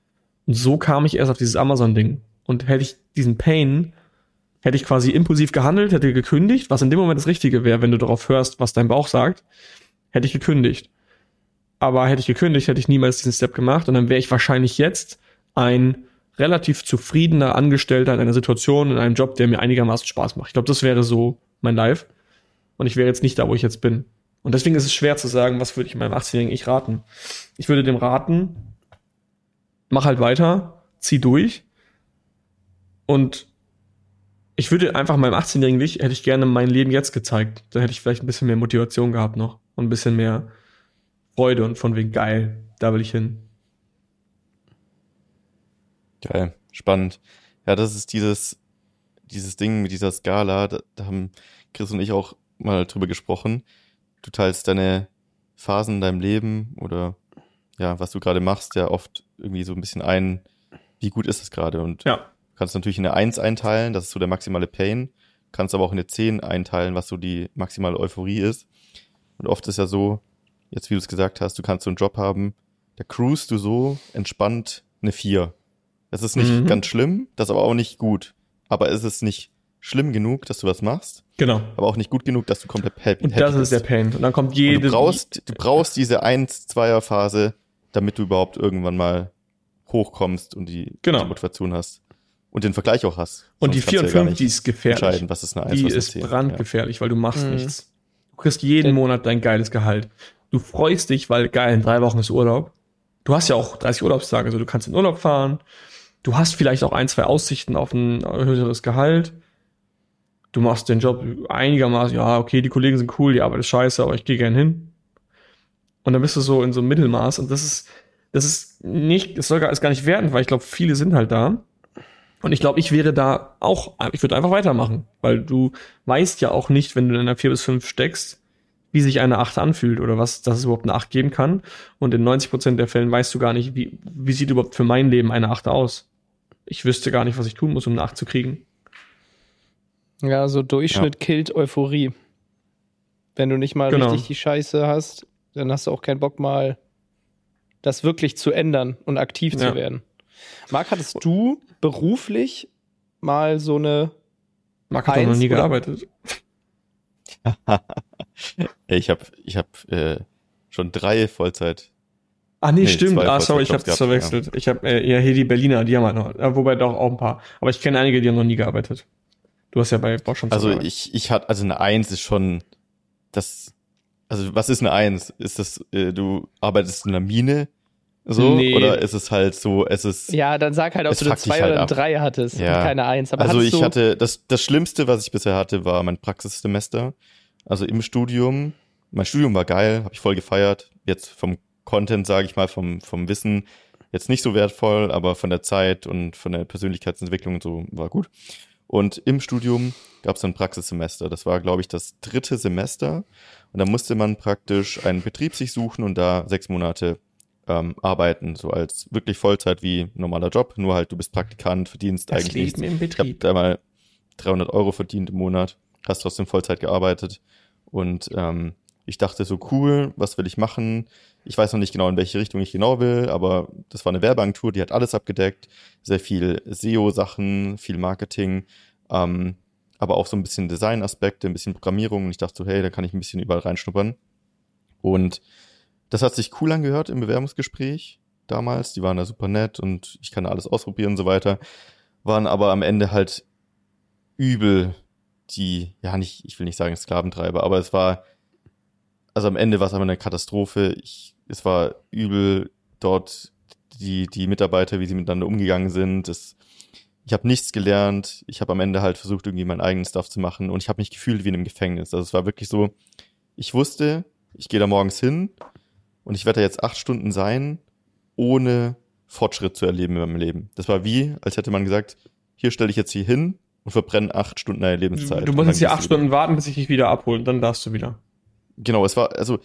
Und so kam ich erst auf dieses Amazon-Ding. Und hätte ich diesen Pain hätte ich quasi impulsiv gehandelt, hätte gekündigt, was in dem Moment das Richtige wäre, wenn du darauf hörst, was dein Bauch sagt, hätte ich gekündigt. Aber hätte ich gekündigt, hätte ich niemals diesen Step gemacht und dann wäre ich wahrscheinlich jetzt ein relativ zufriedener Angestellter in einer Situation, in einem Job, der mir einigermaßen Spaß macht. Ich glaube, das wäre so mein Life. Und ich wäre jetzt nicht da, wo ich jetzt bin. Und deswegen ist es schwer zu sagen, was würde ich meinem 18-jährigen Ich raten. Ich würde dem raten, mach halt weiter, zieh durch. Und ich würde einfach meinem 18-jährigen Ich, hätte ich gerne mein Leben jetzt gezeigt. Dann hätte ich vielleicht ein bisschen mehr Motivation gehabt noch. Und ein bisschen mehr Freude und von wegen geil, da will ich hin. Geil, spannend. Ja, das ist dieses, dieses Ding mit dieser Skala, da, da haben Chris und ich auch mal drüber gesprochen. Du teilst deine Phasen in deinem Leben oder ja, was du gerade machst, ja oft irgendwie so ein bisschen ein, wie gut ist es gerade? Und Ja. kannst natürlich in eine 1 einteilen, das ist so der maximale Pain, kannst aber auch in eine 10 einteilen, was so die maximale Euphorie ist. Und oft ist ja so, jetzt wie du es gesagt hast, du kannst so einen Job haben, da cruist du so entspannt eine 4. Das ist nicht Mhm. ganz schlimm, das ist aber auch nicht gut. Aber es ist nicht schlimm genug, dass du was machst, Genau. aber auch nicht gut genug, dass du komplett happy, Und happy das ist bist. der Pain. Und dann kommt Und jede. du brauchst, du brauchst diese 1-2er-Phase, damit du überhaupt irgendwann mal hochkommst und die, Genau. die Motivation hast. Und den Vergleich auch hast. und die Sonst 4 und kannst du ja gar 5, die ist gefährlich. entscheiden, was ist eine 1, Die was ist eine ist 10. brandgefährlich, weil du machst Mhm. nichts. Du kriegst jeden Monat dein geiles Gehalt. Du freust dich, weil geil, in drei Wochen ist Urlaub. Du hast ja auch 30 Urlaubstage, also du kannst in Urlaub fahren. Du hast vielleicht auch ein, zwei Aussichten auf ein höheres Gehalt. Du machst den Job einigermaßen, ja, okay, die Kollegen sind cool, die Arbeit ist scheiße, aber ich gehe gern hin. Und dann bist du so in so einem Mittelmaß und das ist, das ist nicht, das soll gar, ist gar nicht werten, weil ich glaube, viele sind halt da. Und ich glaube, ich wäre da auch, ich würde einfach weitermachen, weil du weißt ja auch nicht, wenn du in einer 4 bis 5 steckst, wie sich eine 8 anfühlt oder was, dass es überhaupt eine 8 geben kann. Und in 90% der Fällen weißt du gar nicht, wie, wie sieht überhaupt für mein Leben eine 8 aus. Ich wüsste gar nicht, was ich tun muss, um eine 8 zu kriegen. Ja, so Durchschnitt killt Euphorie. Wenn du nicht mal Genau. richtig die Scheiße hast, dann hast du auch keinen Bock mal, das wirklich zu ändern und aktiv Ja. zu werden. Marc, hattest du beruflich mal so eine Marc hat doch noch Eins nie gearbeitet. Ey, ich habe ich hab, äh, schon drei Vollzeit. Ah, nee, Nee, stimmt. zwei Ah, sorry, ich habe das verwechselt. Ich habe äh, eher hier die Berliner, die haben halt noch, äh, wobei doch auch ein paar. Aber ich kenne einige, die haben noch nie gearbeitet. Du hast ja bei Bosch schon Also ich, ich hatte, also eine Eins ist schon das, also was ist eine Eins? Ist das, äh, du arbeitest in einer Mine? So? Nee. Oder ist es halt so, es ist, Ja, dann sag halt, ob du eine 2 halt oder eine. 3 hattest Ja. und keine 1. Aber also ich du, hatte, das, das Schlimmste, was ich bisher hatte, war mein Praxissemester. Also im Studium. Mein Studium war geil, habe ich voll gefeiert. Jetzt vom Content, sage ich mal, vom, vom Wissen jetzt nicht so wertvoll, aber von der Zeit und von der Persönlichkeitsentwicklung und so war gut. Und im Studium gab es ein Praxissemester. Das war, glaube ich, das dritte Semester. Und da musste man praktisch einen Betrieb sich suchen und da sechs Monate ähm, arbeiten, so als wirklich Vollzeit wie normaler Job. Nur halt, du bist Praktikant, verdienst das eigentlich nichts. Leben im Ich habe Betrieb. da mal 300 Euro verdient im Monat, hast trotzdem Vollzeit gearbeitet. Und ähm, ich dachte so cool, was will ich machen? Ich weiß noch nicht genau, in welche Richtung ich genau will, aber das war eine Werbeagentur, die hat alles abgedeckt, sehr viel SEO-Sachen, viel Marketing, ähm, aber auch so ein bisschen Design-Aspekte, ein bisschen Programmierung. Und ich dachte so, hey, da kann ich ein bisschen überall reinschnuppern. Und das hat sich cool angehört im Bewerbungsgespräch damals, die waren da super nett und ich kann alles ausprobieren und so weiter, waren aber am Ende halt übel die, ja nicht, ich will nicht sagen Sklaventreiber, aber es war, also am Ende war es aber eine Katastrophe. Ich, es war übel dort die, die Mitarbeiter, wie sie miteinander umgegangen sind. Das, ich habe nichts gelernt. Ich habe am Ende halt versucht, irgendwie meinen eigenen Stuff zu machen und ich habe mich gefühlt wie in einem Gefängnis. Also es war wirklich so, ich wusste, ich gehe da morgens hin und ich werde da jetzt acht Stunden sein, ohne Fortschritt zu erleben in meinem Leben. Das war wie, als hätte man gesagt, hier stelle ich jetzt hier hin und verbrenne acht Stunden deiner Lebenszeit. Du musst jetzt hier acht wieder. Stunden warten, bis ich dich wieder abhole, dann darfst du wieder. Genau, es war, also,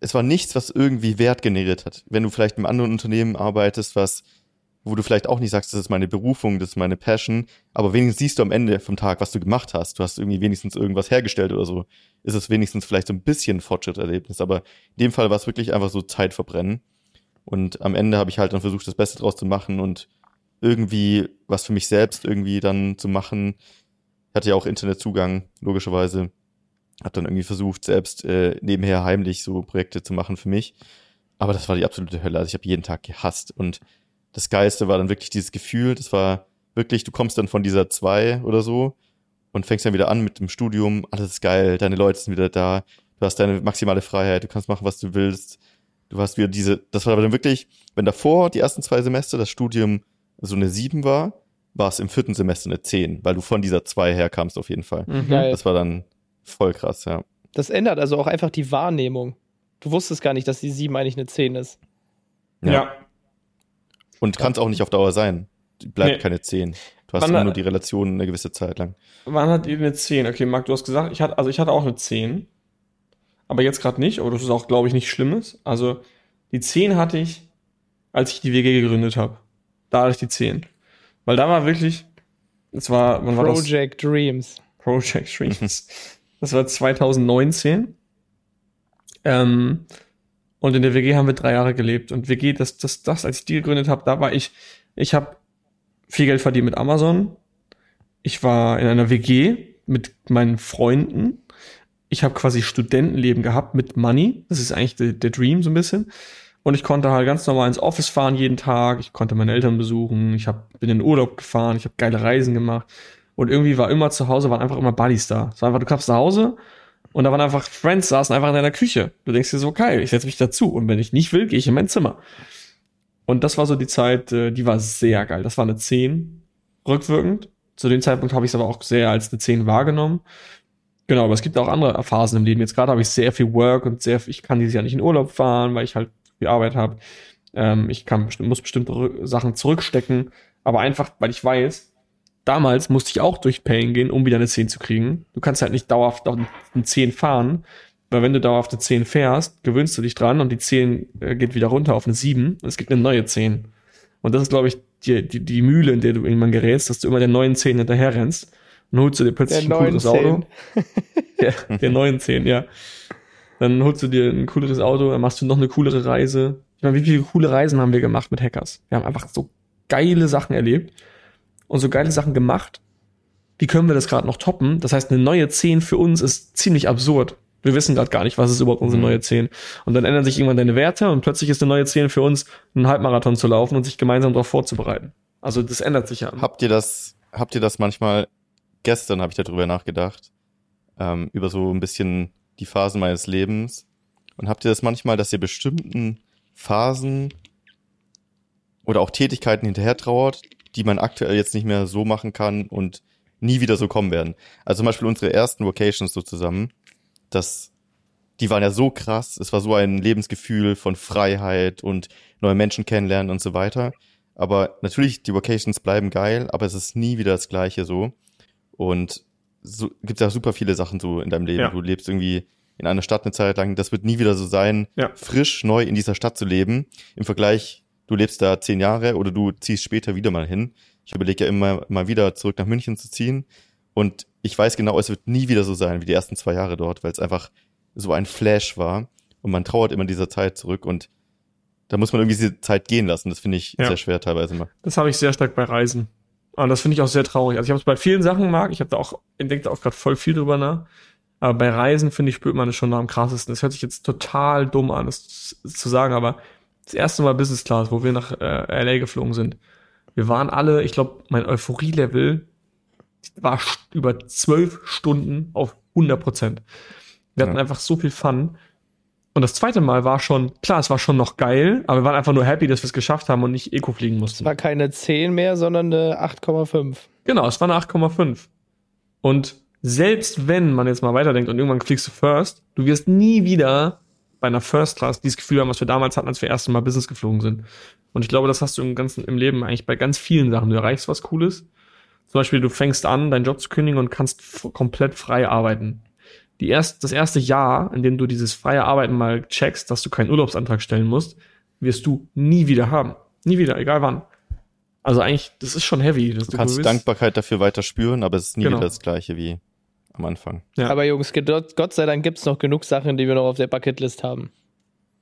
es war nichts, was irgendwie Wert generiert hat. Wenn du vielleicht einem anderen Unternehmen arbeitest, was, wo du vielleicht auch nicht sagst, das ist meine Berufung, das ist meine Passion, aber wenigstens siehst du am Ende vom Tag, was du gemacht hast. Du hast irgendwie wenigstens irgendwas hergestellt oder so. Ist es wenigstens vielleicht so ein bisschen Fortschritterlebnis, aber in dem Fall war es wirklich einfach so Zeit verbrennen. Und am Ende habe ich halt dann versucht, das Beste draus zu machen und irgendwie was für mich selbst irgendwie dann zu machen, hatte ja auch Internetzugang, logischerweise. Hab dann irgendwie versucht, selbst äh, nebenher heimlich so Projekte zu machen für mich. Aber das war die absolute Hölle. Also ich habe jeden Tag gehasst. Und das Geilste war dann wirklich dieses Gefühl, das war wirklich, du kommst dann von dieser zwei oder so und fängst dann wieder an mit dem Studium, alles ist geil, deine Leute sind wieder da, du hast deine maximale Freiheit, du kannst machen, was du willst. Du hast wieder diese, das war dann wirklich, wenn davor die ersten zwei Semester das Studium so eine sieben war, war es im vierten Semester eine zehn, weil du von dieser zwei herkamst auf jeden Fall. Mhm. Das war dann voll krass, ja. Das ändert also auch einfach die Wahrnehmung. Du wusstest gar nicht, dass die 7 eigentlich eine 10 ist. Ja. Ja. Und kann es auch nicht auf Dauer sein. Die Bleibt Nee. keine 10. Du hast immer nur die Relation eine gewisse Zeit lang. Wann hat ihr eine 10? Okay, Marc, du hast gesagt, ich hatte, also ich hatte auch eine 10. Aber jetzt gerade nicht, aber das ist auch, glaube ich, nicht Schlimmes. Also die 10 hatte ich, als ich die WG gegründet habe. Da hatte ich die 10. Weil da war wirklich, es war, wann war das? Project Dreams. Project Dreams. Das war 2019. Ähm, und in der WG haben wir drei Jahre gelebt. Und WG, das, das, das, als ich die gegründet habe, da war ich, ich habe viel Geld verdient mit Amazon. Ich war in einer WG mit meinen Freunden. Ich habe quasi Studentenleben gehabt mit Money. Das ist eigentlich der, der Dream so ein bisschen. Und ich konnte halt ganz normal ins Office fahren jeden Tag. Ich konnte meine Eltern besuchen. Ich hab, bin in den Urlaub gefahren. Ich habe geile Reisen gemacht. Und irgendwie war immer zu Hause, waren einfach immer Buddies da. Es war einfach, du kamst nach Hause und da waren einfach Friends, saßen einfach in deiner Küche. Du denkst dir so, geil, ich setze mich dazu. Und wenn ich nicht will, gehe ich in mein Zimmer. Und das war so die Zeit, äh, die war sehr geil. Das war eine 10 rückwirkend. Zu dem Zeitpunkt habe ich es aber auch sehr als eine 10 wahrgenommen. Genau, aber es gibt auch andere Phasen im Leben. Jetzt gerade habe ich sehr viel Work und sehr, ich kann dieses Jahr nicht in Urlaub fahren, weil ich halt viel Arbeit habe. Ähm, ich kann, bestimmt- muss bestimmte Sachen zurückstecken. Aber einfach, weil ich weiß, damals musste ich auch durch Pain gehen, um wieder eine 10 zu kriegen. Du kannst halt nicht dauerhaft auf eine 10 fahren, weil wenn du dauerhaft eine 10 fährst, gewöhnst du dich dran und die 10 äh, geht wieder runter auf eine 7 und es gibt eine neue 10. Und das ist, glaube ich, die, die, die Mühle, in der du irgendwann gerätst, dass du immer der neuen 10 hinterher rennst und holst du dir Der plötzlich ein neuen cooleres Auto. 10. Der, der neuen 10, ja. Dann holst du dir ein cooleres Auto, dann machst du noch eine coolere Reise. Ich meine, wie viele coole Reisen haben wir gemacht mit Hackers? Wir haben einfach so geile Sachen erlebt und so geile Sachen gemacht. Wie können wir das gerade noch toppen? Das heißt, eine neue 10 für uns ist ziemlich absurd. Wir wissen gerade gar nicht, was ist überhaupt unsere Mhm. neue 10. Und dann ändern sich irgendwann deine Werte und plötzlich ist eine neue 10 für uns, einen Halbmarathon zu laufen und sich gemeinsam darauf vorzubereiten. Also das ändert sich ja. Habt ihr das, habt ihr das manchmal, gestern habe ich darüber nachgedacht, ähm, über so ein bisschen die Phasen meines Lebens. Und habt ihr das manchmal, dass ihr bestimmten Phasen oder auch Tätigkeiten hinterher trauert, die man aktuell jetzt nicht mehr so machen kann und nie wieder so kommen werden? Also zum Beispiel unsere ersten Vocations so zusammen, das, die waren ja so krass, es war so ein Lebensgefühl von Freiheit und neue Menschen kennenlernen und so weiter. Aber natürlich, die Vocations bleiben geil, aber es ist nie wieder das Gleiche so. Und so gibt ja super viele Sachen so in deinem Leben. Ja. Du lebst irgendwie in einer Stadt eine Zeit lang. Das wird nie wieder so sein, Ja. frisch neu in dieser Stadt zu leben. Im Vergleich, du lebst da zehn Jahre oder du ziehst später wieder mal hin. Ich überlege ja immer mal wieder zurück nach München zu ziehen. Und ich weiß genau, es wird nie wieder so sein wie die ersten zwei Jahre dort, weil es einfach so ein Flash war. Und man trauert immer dieser Zeit zurück und da muss man irgendwie diese Zeit gehen lassen. Das finde ich Ja. sehr schwer teilweise immer. Das habe ich sehr stark bei Reisen. Und das finde ich auch sehr traurig. Also ich habe es bei vielen Sachen mag, ich habe da auch, da auch gerade voll viel drüber nach. Aber bei Reisen, finde ich, spürt man es schon noch am krassesten. Das hört sich jetzt total dumm an, das zu sagen, aber das erste Mal Business Class, wo wir nach äh, LA geflogen sind, wir waren alle, ich glaube, mein Euphorie-Level war über zwölf Stunden auf 100 Prozent. Wir hatten Ja. einfach so viel Fun. Und das zweite Mal war schon, klar, es war schon noch geil, aber wir waren einfach nur happy, dass wir es geschafft haben und nicht Eco fliegen mussten. Es war keine 10 mehr, sondern eine 8,5. Genau, es war eine 8,5. Und selbst wenn man jetzt mal weiterdenkt und irgendwann fliegst du First, du wirst nie wieder bei einer First Class dieses Gefühl haben, was wir damals hatten, als wir erst Mal Business geflogen sind. Und ich glaube, das hast du im ganzen im Leben eigentlich bei ganz vielen Sachen. Du erreichst was Cooles. Zum Beispiel, du fängst an, deinen Job zu kündigen und kannst komplett frei arbeiten. Die erst, das erste Jahr, in dem du dieses freie Arbeiten mal checkst, dass du keinen Urlaubsantrag stellen musst, wirst du nie wieder haben. Nie wieder, egal wann. Also eigentlich, das ist schon heavy. dass Du kannst bist- Dankbarkeit dafür weiter spüren, aber es ist nie Genau. wieder das Gleiche wie am Anfang. Ja. Aber Jungs, Gott sei Dank gibt's noch genug Sachen, die wir noch auf der Bucketlist haben.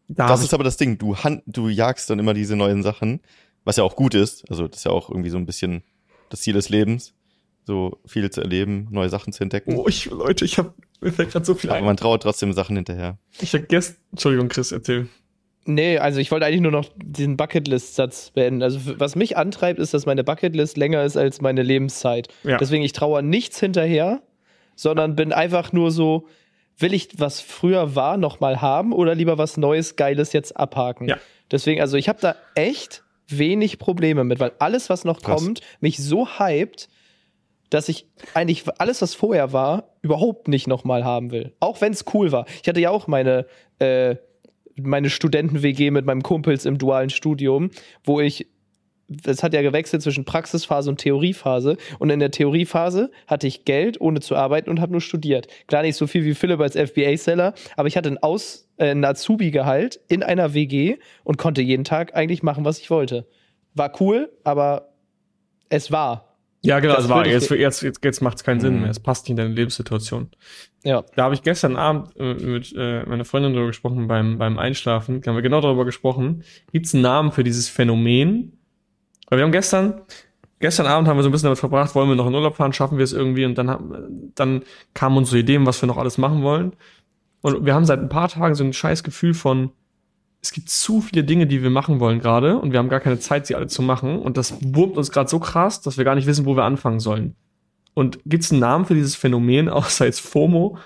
Da das hab ist aber das Ding. Du, han- du jagst dann immer diese neuen Sachen, was ja auch gut ist. Also das ist ja auch irgendwie so ein bisschen das Ziel des Lebens. so viel zu erleben, neue Sachen zu entdecken. Oh, ich, Leute, ich hab, mir fällt gerade so viel Aber ein. man traut trotzdem Sachen hinterher. Ich gestern, Entschuldigung, Chris, erzähl. Nee, also ich wollte eigentlich nur noch diesen Bucketlist-Satz beenden. Also was mich antreibt, ist, dass meine Bucketlist länger ist als meine Lebenszeit. Ja. Deswegen, ich trauere nichts hinterher, sondern bin einfach nur so, will ich was früher war nochmal haben oder lieber was Neues, Geiles jetzt abhaken? Ja. Deswegen, also ich habe da echt wenig Probleme mit, weil alles, was noch Krass. kommt, mich so hypt, dass ich eigentlich alles, was vorher war, überhaupt nicht nochmal haben will. Auch wenn es cool war. Ich hatte ja auch meine, äh, meine Studenten-WG mit meinem Kumpels im dualen Studium, wo ich, es hat ja gewechselt zwischen Praxisphase und Theoriephase. Und in der Theoriephase hatte ich Geld, ohne zu arbeiten und habe nur studiert. Klar nicht so viel wie Philipp als FBA-Seller, aber ich hatte ein, Aus, äh, ein Azubi-Gehalt in einer WG und konnte jeden Tag eigentlich machen, was ich wollte. War cool, aber es war. Ja, genau, Das das war, jetzt, jetzt, jetzt, jetzt macht es keinen Sinn Mhm. mehr. Es passt nicht in deine Lebenssituation. Ja. Da habe ich gestern Abend äh, mit äh, meiner Freundin darüber gesprochen beim, beim Einschlafen. Da haben wir genau darüber gesprochen. Gibt es einen Namen für dieses Phänomen? Weil wir haben gestern, gestern Abend haben wir so ein bisschen damit verbracht, wollen wir noch in Urlaub fahren, schaffen wir es irgendwie und dann, haben, dann kamen uns so Ideen, was wir noch alles machen wollen. Und wir haben seit ein paar Tagen so ein scheiß Gefühl von, es gibt zu viele Dinge, die wir machen wollen gerade und wir haben gar keine Zeit, sie alle zu machen. Und das wurmt uns gerade so krass, dass wir gar nicht wissen, wo wir anfangen sollen. Und gibt es einen Namen für dieses Phänomen, außer jetzt FOMO?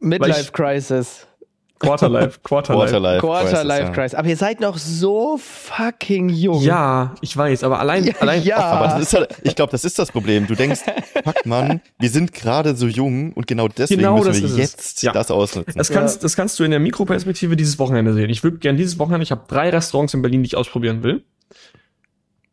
Midlife Crisis. Quarterlife, Quarterlife. Quarterlife. Quarter Crisis, Life ja. Crisis. Aber ihr seid noch so fucking jung. Ja, ich weiß, aber allein, Ja, allein, ja. Aber das ist halt, ich glaube, das ist das Problem. Du denkst, fuck Mann, wir sind gerade so jung und genau deswegen Genau müssen das wir jetzt Ja. das ausnutzen. Das kannst, das kannst du in der Mikroperspektive dieses Wochenende sehen. Ich würde gerne dieses Wochenende, ich habe drei Restaurants in Berlin, die ich ausprobieren will.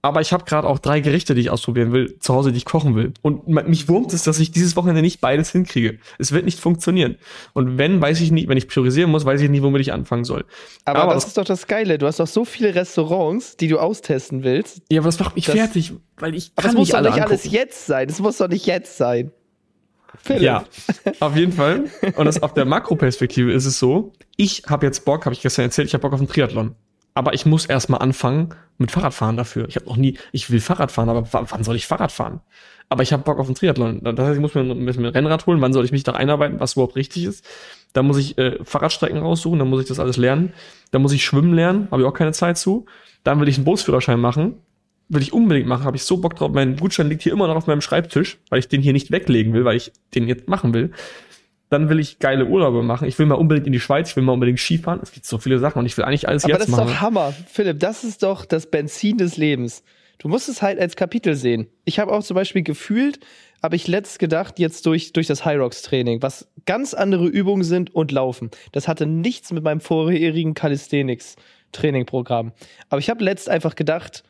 Aber ich habe gerade auch drei Gerichte, die ich ausprobieren will, zu Hause, die ich kochen will. Und mich wurmt es, dass ich dieses Wochenende nicht beides hinkriege. Es wird nicht funktionieren. Und wenn, weiß ich nicht, wenn ich priorisieren muss, weiß ich nicht, womit ich anfangen soll. Aber, Aber das das- ist doch das Geile. Du hast doch so viele Restaurants, die du austesten willst. Ja, aber das macht mich Das- fertig, weil ich Aber kann es muss nicht doch nicht alles jetzt sein. Es muss doch nicht jetzt sein. Philipp. Ja, auf jeden Fall. Und das auf der Makroperspektive ist es so, ich habe jetzt Bock, habe ich gestern erzählt, ich habe Bock auf einen Triathlon. Aber ich muss erstmal anfangen mit Fahrradfahren dafür. Ich habe noch nie, ich will Fahrrad fahren, aber wann soll ich Fahrrad fahren? Aber ich habe Bock auf einen Triathlon. Das heißt, ich muss mir ein bisschen ein Rennrad holen, wann soll ich mich da einarbeiten, was überhaupt richtig ist. Da muss ich äh, Fahrradstrecken raussuchen, dann muss ich das alles lernen. Dann muss ich schwimmen lernen, habe ich auch keine Zeit zu. Dann will ich einen Bootsführerschein machen. Will ich unbedingt machen, habe ich so Bock drauf. Mein Gutschein liegt hier immer noch auf meinem Schreibtisch, weil ich den hier nicht weglegen will, weil ich den jetzt machen will. Dann will ich geile Urlaube machen. Ich will mal unbedingt in die Schweiz, ich will mal unbedingt Skifahren. Es gibt so viele Sachen und ich will eigentlich alles Aber jetzt das ist machen. doch Hammer. Philipp, das ist doch das Benzin des Lebens. Du musst es halt als Kapitel sehen. Ich habe auch zum Beispiel gefühlt, habe ich letzt gedacht, jetzt durch, durch das High Rocks Training, was ganz andere Übungen sind und Laufen. Das hatte nichts mit meinem vorherigen Calisthenics Trainingprogramm. Aber ich habe letzt einfach gedacht,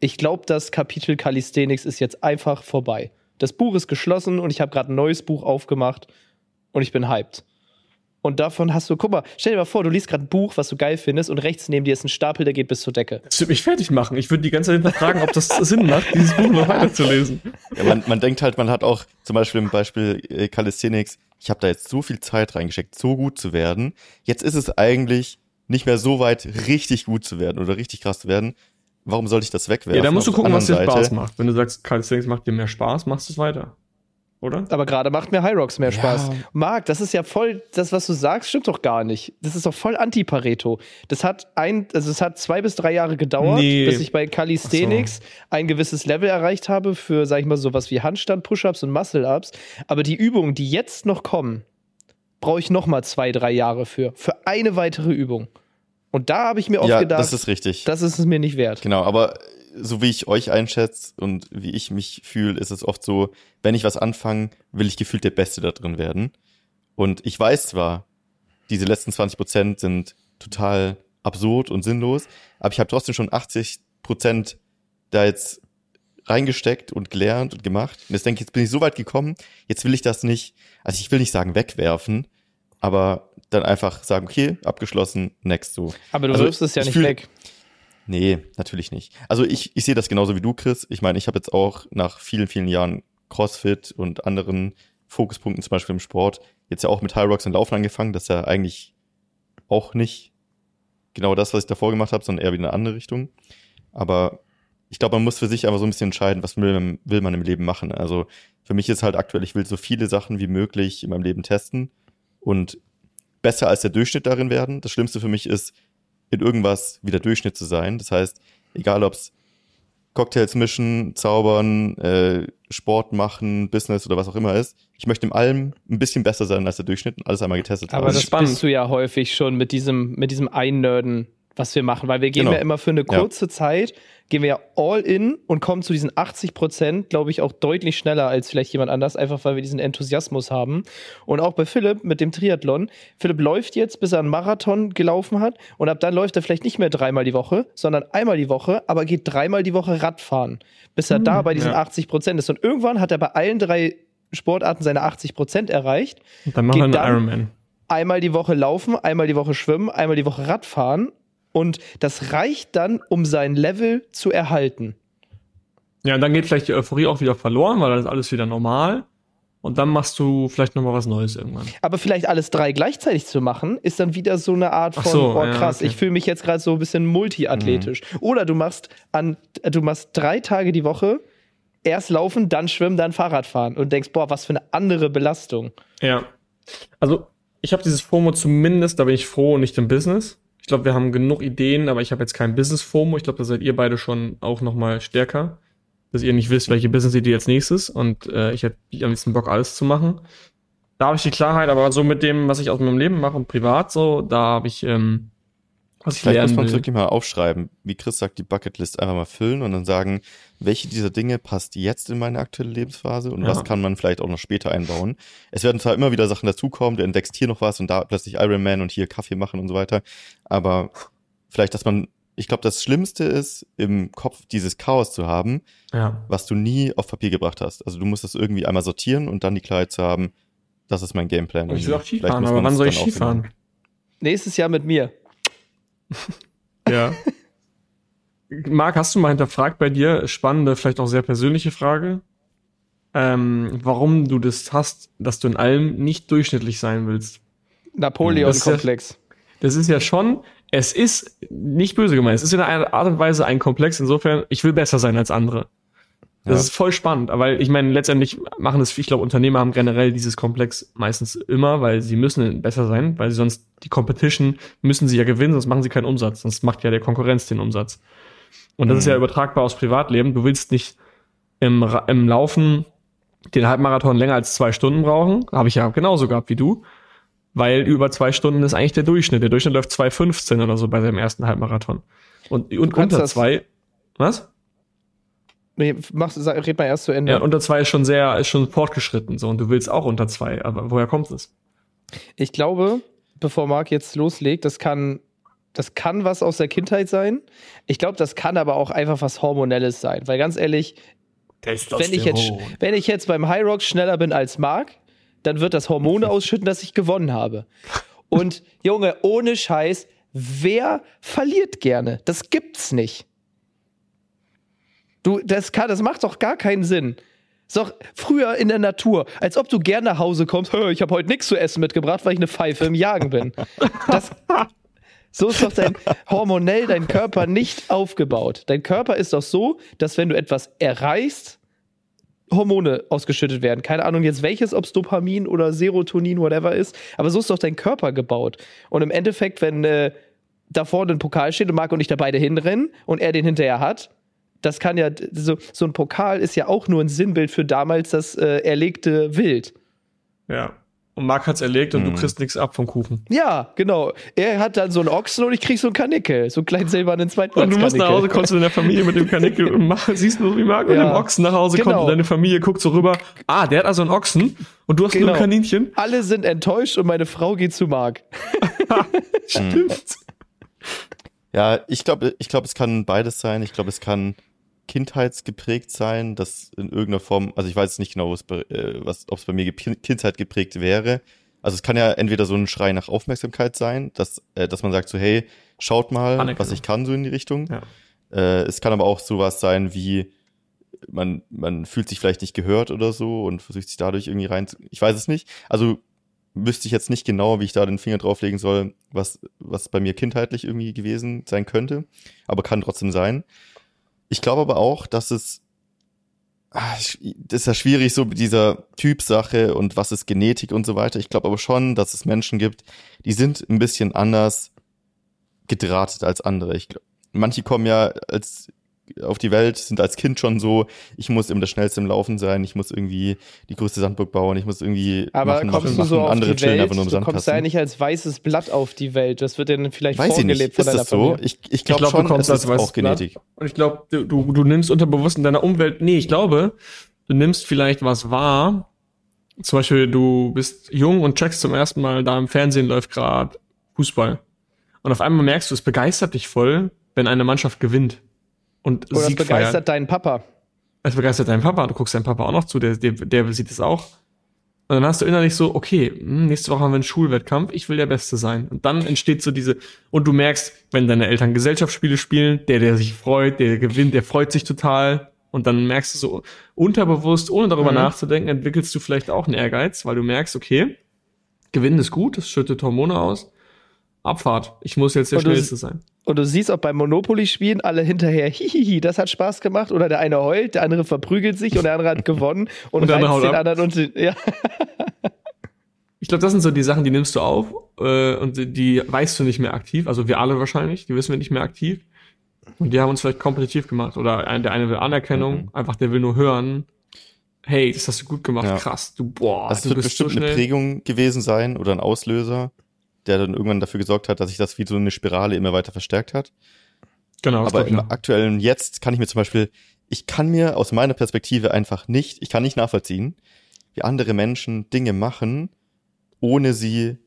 ich glaube, das Kapitel Calisthenics ist jetzt einfach vorbei. Das Buch ist geschlossen und ich habe gerade ein neues Buch aufgemacht und ich bin hyped. Und davon hast du, guck mal, stell dir mal vor, du liest gerade ein Buch, was du geil findest, und rechts neben dir ist ein Stapel, der geht bis zur Decke. Das würde mich fertig machen. Ich würde die ganze Zeit hinterfragen, ob das Sinn macht, dieses Buch noch weiterzulesen. Ja, man, man denkt halt, man hat auch zum Beispiel im Beispiel äh, Calisthenics, ich habe da jetzt so viel Zeit reingesteckt, so gut zu werden. Jetzt ist es eigentlich nicht mehr so weit, richtig gut zu werden oder richtig krass zu werden. Warum sollte ich das wegwerfen? Ja, da musst du gucken, was dir Spaß macht. Wenn du sagst, Calisthenics macht dir mehr Spaß, machst du es weiter. Oder? Aber gerade macht mir High Rocks mehr Ja. Spaß. Marc, das ist ja voll, das, was du sagst, stimmt doch gar nicht. Das ist doch voll Anti-Pareto. Das hat ein, also es hat zwei bis drei Jahre gedauert, Nee. bis ich bei Calisthenics ein gewisses Level erreicht habe für, sag ich mal, sowas wie Handstand, Push-Ups und Muscle-Ups. Aber die Übungen, die jetzt noch kommen, brauche ich noch mal zwei, drei Jahre für. Für eine weitere Übung. Und da habe ich mir oft Ja, gedacht, das ist richtig. das ist es mir nicht wert. Genau, aber so wie ich euch einschätze und wie ich mich fühle, ist es oft so, wenn ich was anfange, will ich gefühlt der Beste da drin werden. Und ich weiß zwar, diese letzten 20 Prozent sind total absurd und sinnlos, aber ich habe trotzdem schon 80 Prozent da jetzt reingesteckt und gelernt und gemacht. Und jetzt denke ich, jetzt bin ich so weit gekommen, jetzt will ich das nicht, also ich will nicht sagen wegwerfen, aber dann einfach sagen, okay, abgeschlossen, next so. Aber du Also, wirfst es ja ich nicht fühl- weg. Nee, natürlich nicht. Also ich, ich sehe das genauso wie du, Chris. Ich meine, ich habe jetzt auch nach vielen, vielen Jahren CrossFit und anderen Fokuspunkten, zum Beispiel im Sport, jetzt ja auch mit High Rocks und Laufen angefangen. Das ist ja eigentlich auch nicht genau das, was ich davor gemacht habe, sondern eher wieder in eine andere Richtung. Aber ich glaube, man muss für sich aber so ein bisschen entscheiden, was will will man im Leben machen. Also für mich ist halt aktuell, ich will so viele Sachen wie möglich in meinem Leben testen und besser als der Durchschnitt darin werden. Das Schlimmste für mich ist, in irgendwas wie der Durchschnitt zu sein. Das heißt, egal ob es Cocktails mischen, zaubern, äh, Sport machen, Business oder was auch immer ist. Ich möchte in allem ein bisschen besser sein als der Durchschnitt und alles einmal getestet haben. Aber das, das bist du ja häufig schon mit diesem, mit diesem Einnörden was wir machen, weil wir gehen genau. ja immer für eine kurze ja. Zeit, gehen wir ja all in und kommen zu diesen 80 Prozent, glaube ich, auch deutlich schneller als vielleicht jemand anders, einfach weil wir diesen Enthusiasmus haben. Und auch bei Philipp mit dem Triathlon. Philipp läuft jetzt, bis er einen Marathon gelaufen hat und ab dann läuft er vielleicht nicht mehr dreimal die Woche, sondern einmal die Woche, aber geht dreimal die Woche Radfahren, bis er hm, da bei diesen ja. 80 Prozent ist. Und irgendwann hat er bei allen drei Sportarten seine 80 Prozent erreicht. Und dann machen wir einen Ironman einmal die Woche laufen, einmal die Woche schwimmen, einmal die Woche Radfahren und das reicht dann, um sein Level zu erhalten. Ja, und dann geht vielleicht die Euphorie auch wieder verloren, weil dann ist alles wieder normal. Und dann machst du vielleicht nochmal was Neues irgendwann. Aber vielleicht alles drei gleichzeitig zu machen, ist dann wieder so eine Art von, so, oh krass, ja, okay. ich fühle mich jetzt gerade so ein bisschen multiathletisch. Mhm. Oder du machst an, du machst drei Tage die Woche erst laufen, dann schwimmen, dann Fahrrad fahren und denkst, boah, was für eine andere Belastung. Ja. Also, ich habe dieses FOMO zumindest, da bin ich froh, nicht im Business. Ich glaube, wir haben genug Ideen, aber ich habe jetzt kein Business-FOMO. Ich glaube, da seid ihr beide schon auch noch mal stärker, dass ihr nicht wisst, welche Business-Idee als nächstes. Und äh, ich hätte am liebsten Bock, alles zu machen. Da habe ich die Klarheit, aber so mit dem, was ich aus meinem Leben mache und privat so, da habe ich ähm, was Vielleicht muss man wirklich mal aufschreiben, wie Chris sagt, die Bucketlist einfach mal füllen und dann sagen, welche dieser Dinge passt jetzt in meine aktuelle Lebensphase und ja. was kann man vielleicht auch noch später einbauen. Es werden zwar immer wieder Sachen dazukommen, du entdeckst hier noch was und da plötzlich Iron Man und hier Kaffee machen und so weiter, aber vielleicht, dass man, ich glaube, das Schlimmste ist, im Kopf dieses Chaos zu haben, ja. was du nie auf Papier gebracht hast. Also du musst das irgendwie einmal sortieren und dann die Klarheit zu haben, das ist mein Gameplan. Ich will auch Skifahren, aber wann soll ich Skifahren? Nächstes Jahr mit mir. ja. Marc, hast du mal hinterfragt bei dir, spannende, vielleicht auch sehr persönliche Frage, ähm, warum du das hast, dass du in allem nicht durchschnittlich sein willst? Napoleon-Komplex. Das, ja, das ist ja schon, es ist nicht böse gemeint, es ist in einer Art und Weise ein Komplex, insofern, ich will besser sein als andere. Das ja. ist voll spannend, weil ich meine, letztendlich machen es, ich glaube, Unternehmer haben generell dieses Komplex meistens immer, weil sie müssen besser sein, weil sie sonst die Competition müssen sie ja gewinnen, sonst machen sie keinen Umsatz, sonst macht ja der Konkurrenz den Umsatz. Und das mhm. ist ja mhm. übertragbar aufs Privatleben. Du willst nicht im, im Laufen den Halbmarathon länger als zwei Stunden brauchen. Habe ich ja genauso gehabt wie du. Weil über zwei Stunden ist eigentlich der Durchschnitt. Der Durchschnitt läuft 2,15 oder so bei seinem ersten Halbmarathon. Und, und unter zwei. Was? Nee, mach, red mal erst zu Ende. Ja, unter zwei ist schon sehr, ist schon fortgeschritten, so. Und du willst auch unter zwei. Aber woher kommt es? Ich glaube, bevor Marc jetzt loslegt, das kann, das kann was aus der Kindheit sein. Ich glaube, das kann aber auch einfach was Hormonelles sein. Weil ganz ehrlich, wenn ich, jetzt, wenn ich jetzt beim High Rock schneller bin als Marc, dann wird das Hormone ausschütten, dass ich gewonnen habe. Und Junge, ohne Scheiß, wer verliert gerne? Das gibt's nicht. Du, das, kann, das macht doch gar keinen Sinn. Ist doch früher in der Natur, als ob du gern nach Hause kommst, ich habe heute nichts zu essen mitgebracht, weil ich eine Pfeife im Jagen bin. Das, so ist doch dein hormonell dein Körper nicht aufgebaut. Dein Körper ist doch so, dass wenn du etwas erreichst, Hormone ausgeschüttet werden. Keine Ahnung jetzt welches, ob es Dopamin oder Serotonin, whatever ist. Aber so ist doch dein Körper gebaut. Und im Endeffekt, wenn äh, da vorne ein Pokal steht und Marc und ich da beide hinrennen und er den hinterher hat, das kann ja, so, so ein Pokal ist ja auch nur ein Sinnbild für damals das äh, erlegte Wild. Ja. Und Marc hat's erlegt und mhm. du kriegst nichts ab vom Kuchen. Ja, genau. Er hat dann so einen Ochsen und ich krieg so einen Kanickel. So einen kleinen silbernen Zweitplatz. Und du musst nach Hause, kommst du in der Familie mit dem Kanickel und mach, siehst du, wie Marc ja. mit dem Ochsen nach Hause genau. kommt und deine Familie guckt so rüber. Ah, der hat also einen Ochsen und du hast genau. nur ein genau. Kaninchen. Alle sind enttäuscht und meine Frau geht zu Marc. Stimmt. Ja, ich glaube, ich glaube, es kann beides sein. Ich glaube, es kann kindheitsgeprägt sein, das in irgendeiner Form, also ich weiß nicht genau, äh, was, ob es bei mir Kindheit geprägt wäre. Also es kann ja entweder so ein Schrei nach Aufmerksamkeit sein, dass, äh, dass man sagt so, hey, schaut mal, Anerkennung. was ich kann, so in die Richtung. Ja. Äh, es kann aber auch sowas sein wie, man, man fühlt sich vielleicht nicht gehört oder so und versucht sich dadurch irgendwie rein, zu, ich weiß es nicht. Also wüsste ich jetzt nicht genau, wie ich da den Finger drauflegen soll, was, was bei mir kindheitlich irgendwie gewesen sein könnte, aber kann trotzdem sein. Ich glaube aber auch, dass es ah, das ist ja schwierig so mit dieser Typsache und was ist Genetik und so weiter. Ich glaube aber schon, dass es Menschen gibt, die sind ein bisschen anders gedrahtet als andere. Ich glaub, manche kommen ja als auf die Welt, sind als Kind schon so, ich muss immer das Schnellste im Laufen sein, ich muss irgendwie die größte Sandburg bauen, ich muss irgendwie Aber machen, kommst machen, du so machen. auf andere die chillen Welt, einfach nur im du kommst ja nicht als weißes Blatt auf die Welt. Das wird dir dann vielleicht Weiß ich vorgelebt nicht, von ist deiner das so? Familie. Ich, ich glaube glaub, du schon, kommst es als ist weißes auch Genetik. Und ich glaube, du, du, du nimmst unterbewusst in deiner Umwelt, nee, ich glaube, du nimmst vielleicht was wahr. Zum Beispiel, du bist jung und checkst zum ersten Mal, da im Fernsehen läuft gerade Fußball. Und auf einmal merkst du, es begeistert dich voll, wenn eine Mannschaft gewinnt. Und Oder es Sieg begeistert feiert. deinen Papa. Es begeistert deinen Papa, du guckst deinen Papa auch noch zu, der, der, der sieht es auch. Und dann hast du innerlich so, okay, hm, nächste Woche haben wir einen Schulwettkampf, ich will der Beste sein. Und dann entsteht so diese, und du merkst, wenn deine Eltern Gesellschaftsspiele spielen, der, der sich freut, der gewinnt, der freut sich total. Und dann merkst du so unterbewusst, ohne darüber Mhm. nachzudenken, entwickelst du vielleicht auch einen Ehrgeiz, weil du merkst, okay, Gewinnen ist gut, das schüttet Hormone aus. Abfahrt. Ich muss jetzt der Und du- Schnellste sein. Und du siehst auch beim Monopoly-Spielen alle hinterher, hihihi, das hat Spaß gemacht. Oder der eine heult, der andere verprügelt sich und der andere hat gewonnen und, Und reizt den ab. anderen und den- ja. Ich glaube, das sind so die Sachen, die nimmst du auf äh, und die- die weißt du nicht mehr aktiv. Also wir alle wahrscheinlich, die wissen wir nicht mehr aktiv. Und die haben uns vielleicht kompetitiv gemacht. Oder ein, der eine will Anerkennung, Mhm. einfach der will nur hören. Hey, das hast du gut gemacht, Ja. krass, du boah, Also es du wird bist so bestimmt eine. Prägung gewesen sein oder ein Auslöser, der dann irgendwann dafür gesorgt hat, dass sich das wie so eine Spirale immer weiter verstärkt hat. Genau, Aber im aktuellen Jetzt kann ich mir zum Beispiel, ich kann mir aus meiner Perspektive einfach nicht, ich kann nicht nachvollziehen, wie andere Menschen Dinge machen, ohne sie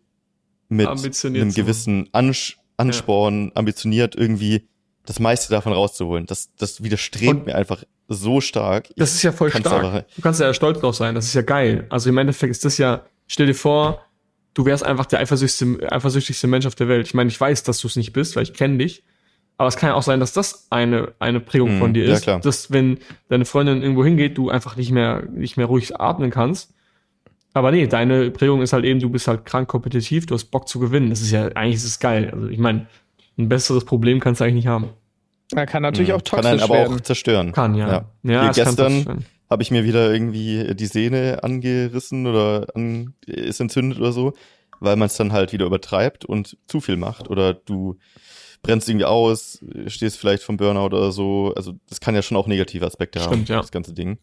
mit einem gewissen Ansch Ansporn, ambitioniert irgendwie das meiste davon rauszuholen. Das, das widerstrebt Und- mir einfach so stark. Das ist ja voll stark. aber- du kannst ja stolz drauf sein, das ist ja geil. Also im Endeffekt ist das ja, stell dir vor, du wärst einfach der eifersüchtigste, eifersüchtigste Mensch auf der Welt. Ich meine, ich weiß, dass du es nicht bist, weil ich kenne dich. Aber es kann ja auch sein, dass das eine, eine Prägung Mhm, von dir ja, ist, klar. dass wenn deine Freundin irgendwo hingeht, du einfach nicht mehr, nicht mehr ruhig atmen kannst. Aber nee, deine Prägung ist halt eben, du bist halt krank kompetitiv, du hast Bock zu gewinnen. Das ist ja, eigentlich ist es geil. Also ich meine, ein besseres Problem kannst du eigentlich nicht haben. Er kann natürlich Mhm. auch kann toxisch einen aber werden. auch zerstören. Kann, ja. Ja. Ja, Hier es kann gestern- werden. Habe ich mir wieder irgendwie die Sehne angerissen oder an, ist entzündet oder so, weil man es dann halt wieder übertreibt und zu viel macht oder du brennst irgendwie aus, stehst vielleicht vom Burnout oder so. Also das kann ja schon auch negative Aspekte haben, Stimmt, ja. das ganze Ding.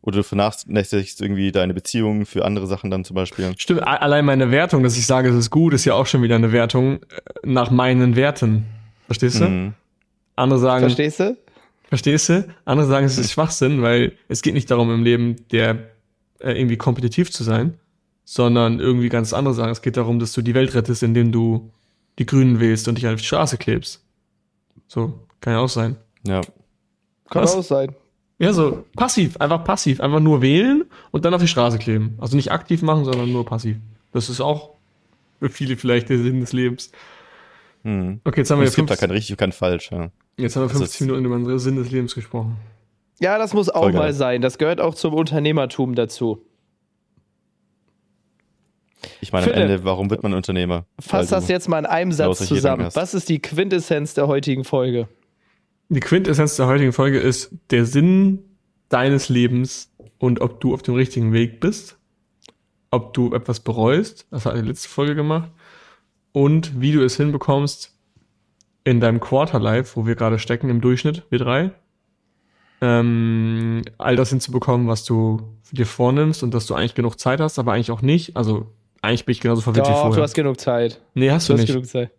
Oder du vernachlässigst irgendwie deine Beziehung für andere Sachen dann zum Beispiel. Stimmt, allein meine Wertung, dass ich sage, es ist gut, ist ja auch schon wieder eine Wertung äh, nach meinen Werten. Verstehst du? Mhm. Andere sagen, Verstehst du? Verstehst du? Andere sagen, es ist Schwachsinn, weil es geht nicht darum, im Leben der äh, irgendwie kompetitiv zu sein, sondern irgendwie ganz andere Sachen. Es geht darum, dass du die Welt rettest, indem du die Grünen wählst und dich auf die Straße klebst. So, kann ja auch sein. Ja. Kann Was? auch sein. Ja, so passiv, einfach passiv, einfach nur wählen und dann auf die Straße kleben. Also nicht aktiv machen, sondern nur passiv. Das ist auch für viele vielleicht der Sinn des Lebens. Mhm. Okay, jetzt haben Und wir, es gibt da 50, kein richtig und kein falsch. Ja. Jetzt haben wir das 50 ist- Minuten über den Sinn des Lebens gesprochen. Ja, das muss auch Voll geil. mal sein. Das gehört auch zum Unternehmertum dazu. Ich meine, am Philipp, Ende, warum wird man Unternehmer? Fass Weil das jetzt mal in einem Satz zusammen. Was ist die Quintessenz der heutigen Folge? Die Quintessenz der heutigen Folge ist der Sinn deines Lebens und ob du auf dem richtigen Weg bist, ob du etwas bereust, das hat die letzte Folge gemacht, und wie du es hinbekommst, in deinem Quarterlife, wo wir gerade stecken im Durchschnitt, wir drei, ähm, all das hinzubekommen, was du dir vornimmst und dass du eigentlich genug Zeit hast, aber eigentlich auch nicht. Also eigentlich bin ich genauso verwirrt wie Doch, vorher. du hast genug Zeit. nee, hast Du du hast nicht. genug Zeit.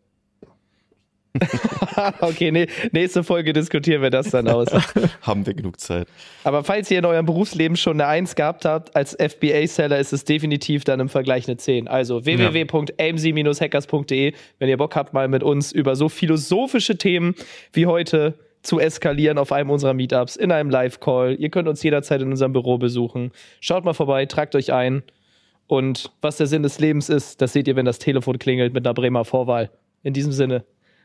okay, nee, nächste Folge diskutieren wir das dann aus. Haben wir genug Zeit. Aber falls ihr in eurem Berufsleben schon eine 1 gehabt habt, als FBA-Seller ist es definitiv dann im Vergleich eine 10. Also www.amc-hackers.de, wenn ihr Bock habt, mal mit uns über so philosophische Themen wie heute zu eskalieren auf einem unserer Meetups, in einem Live-Call. Ihr könnt uns jederzeit in unserem Büro besuchen. Schaut mal vorbei, tragt euch ein. Und was der Sinn des Lebens ist, das seht ihr, wenn das Telefon klingelt mit einer Bremer Vorwahl. In diesem Sinne.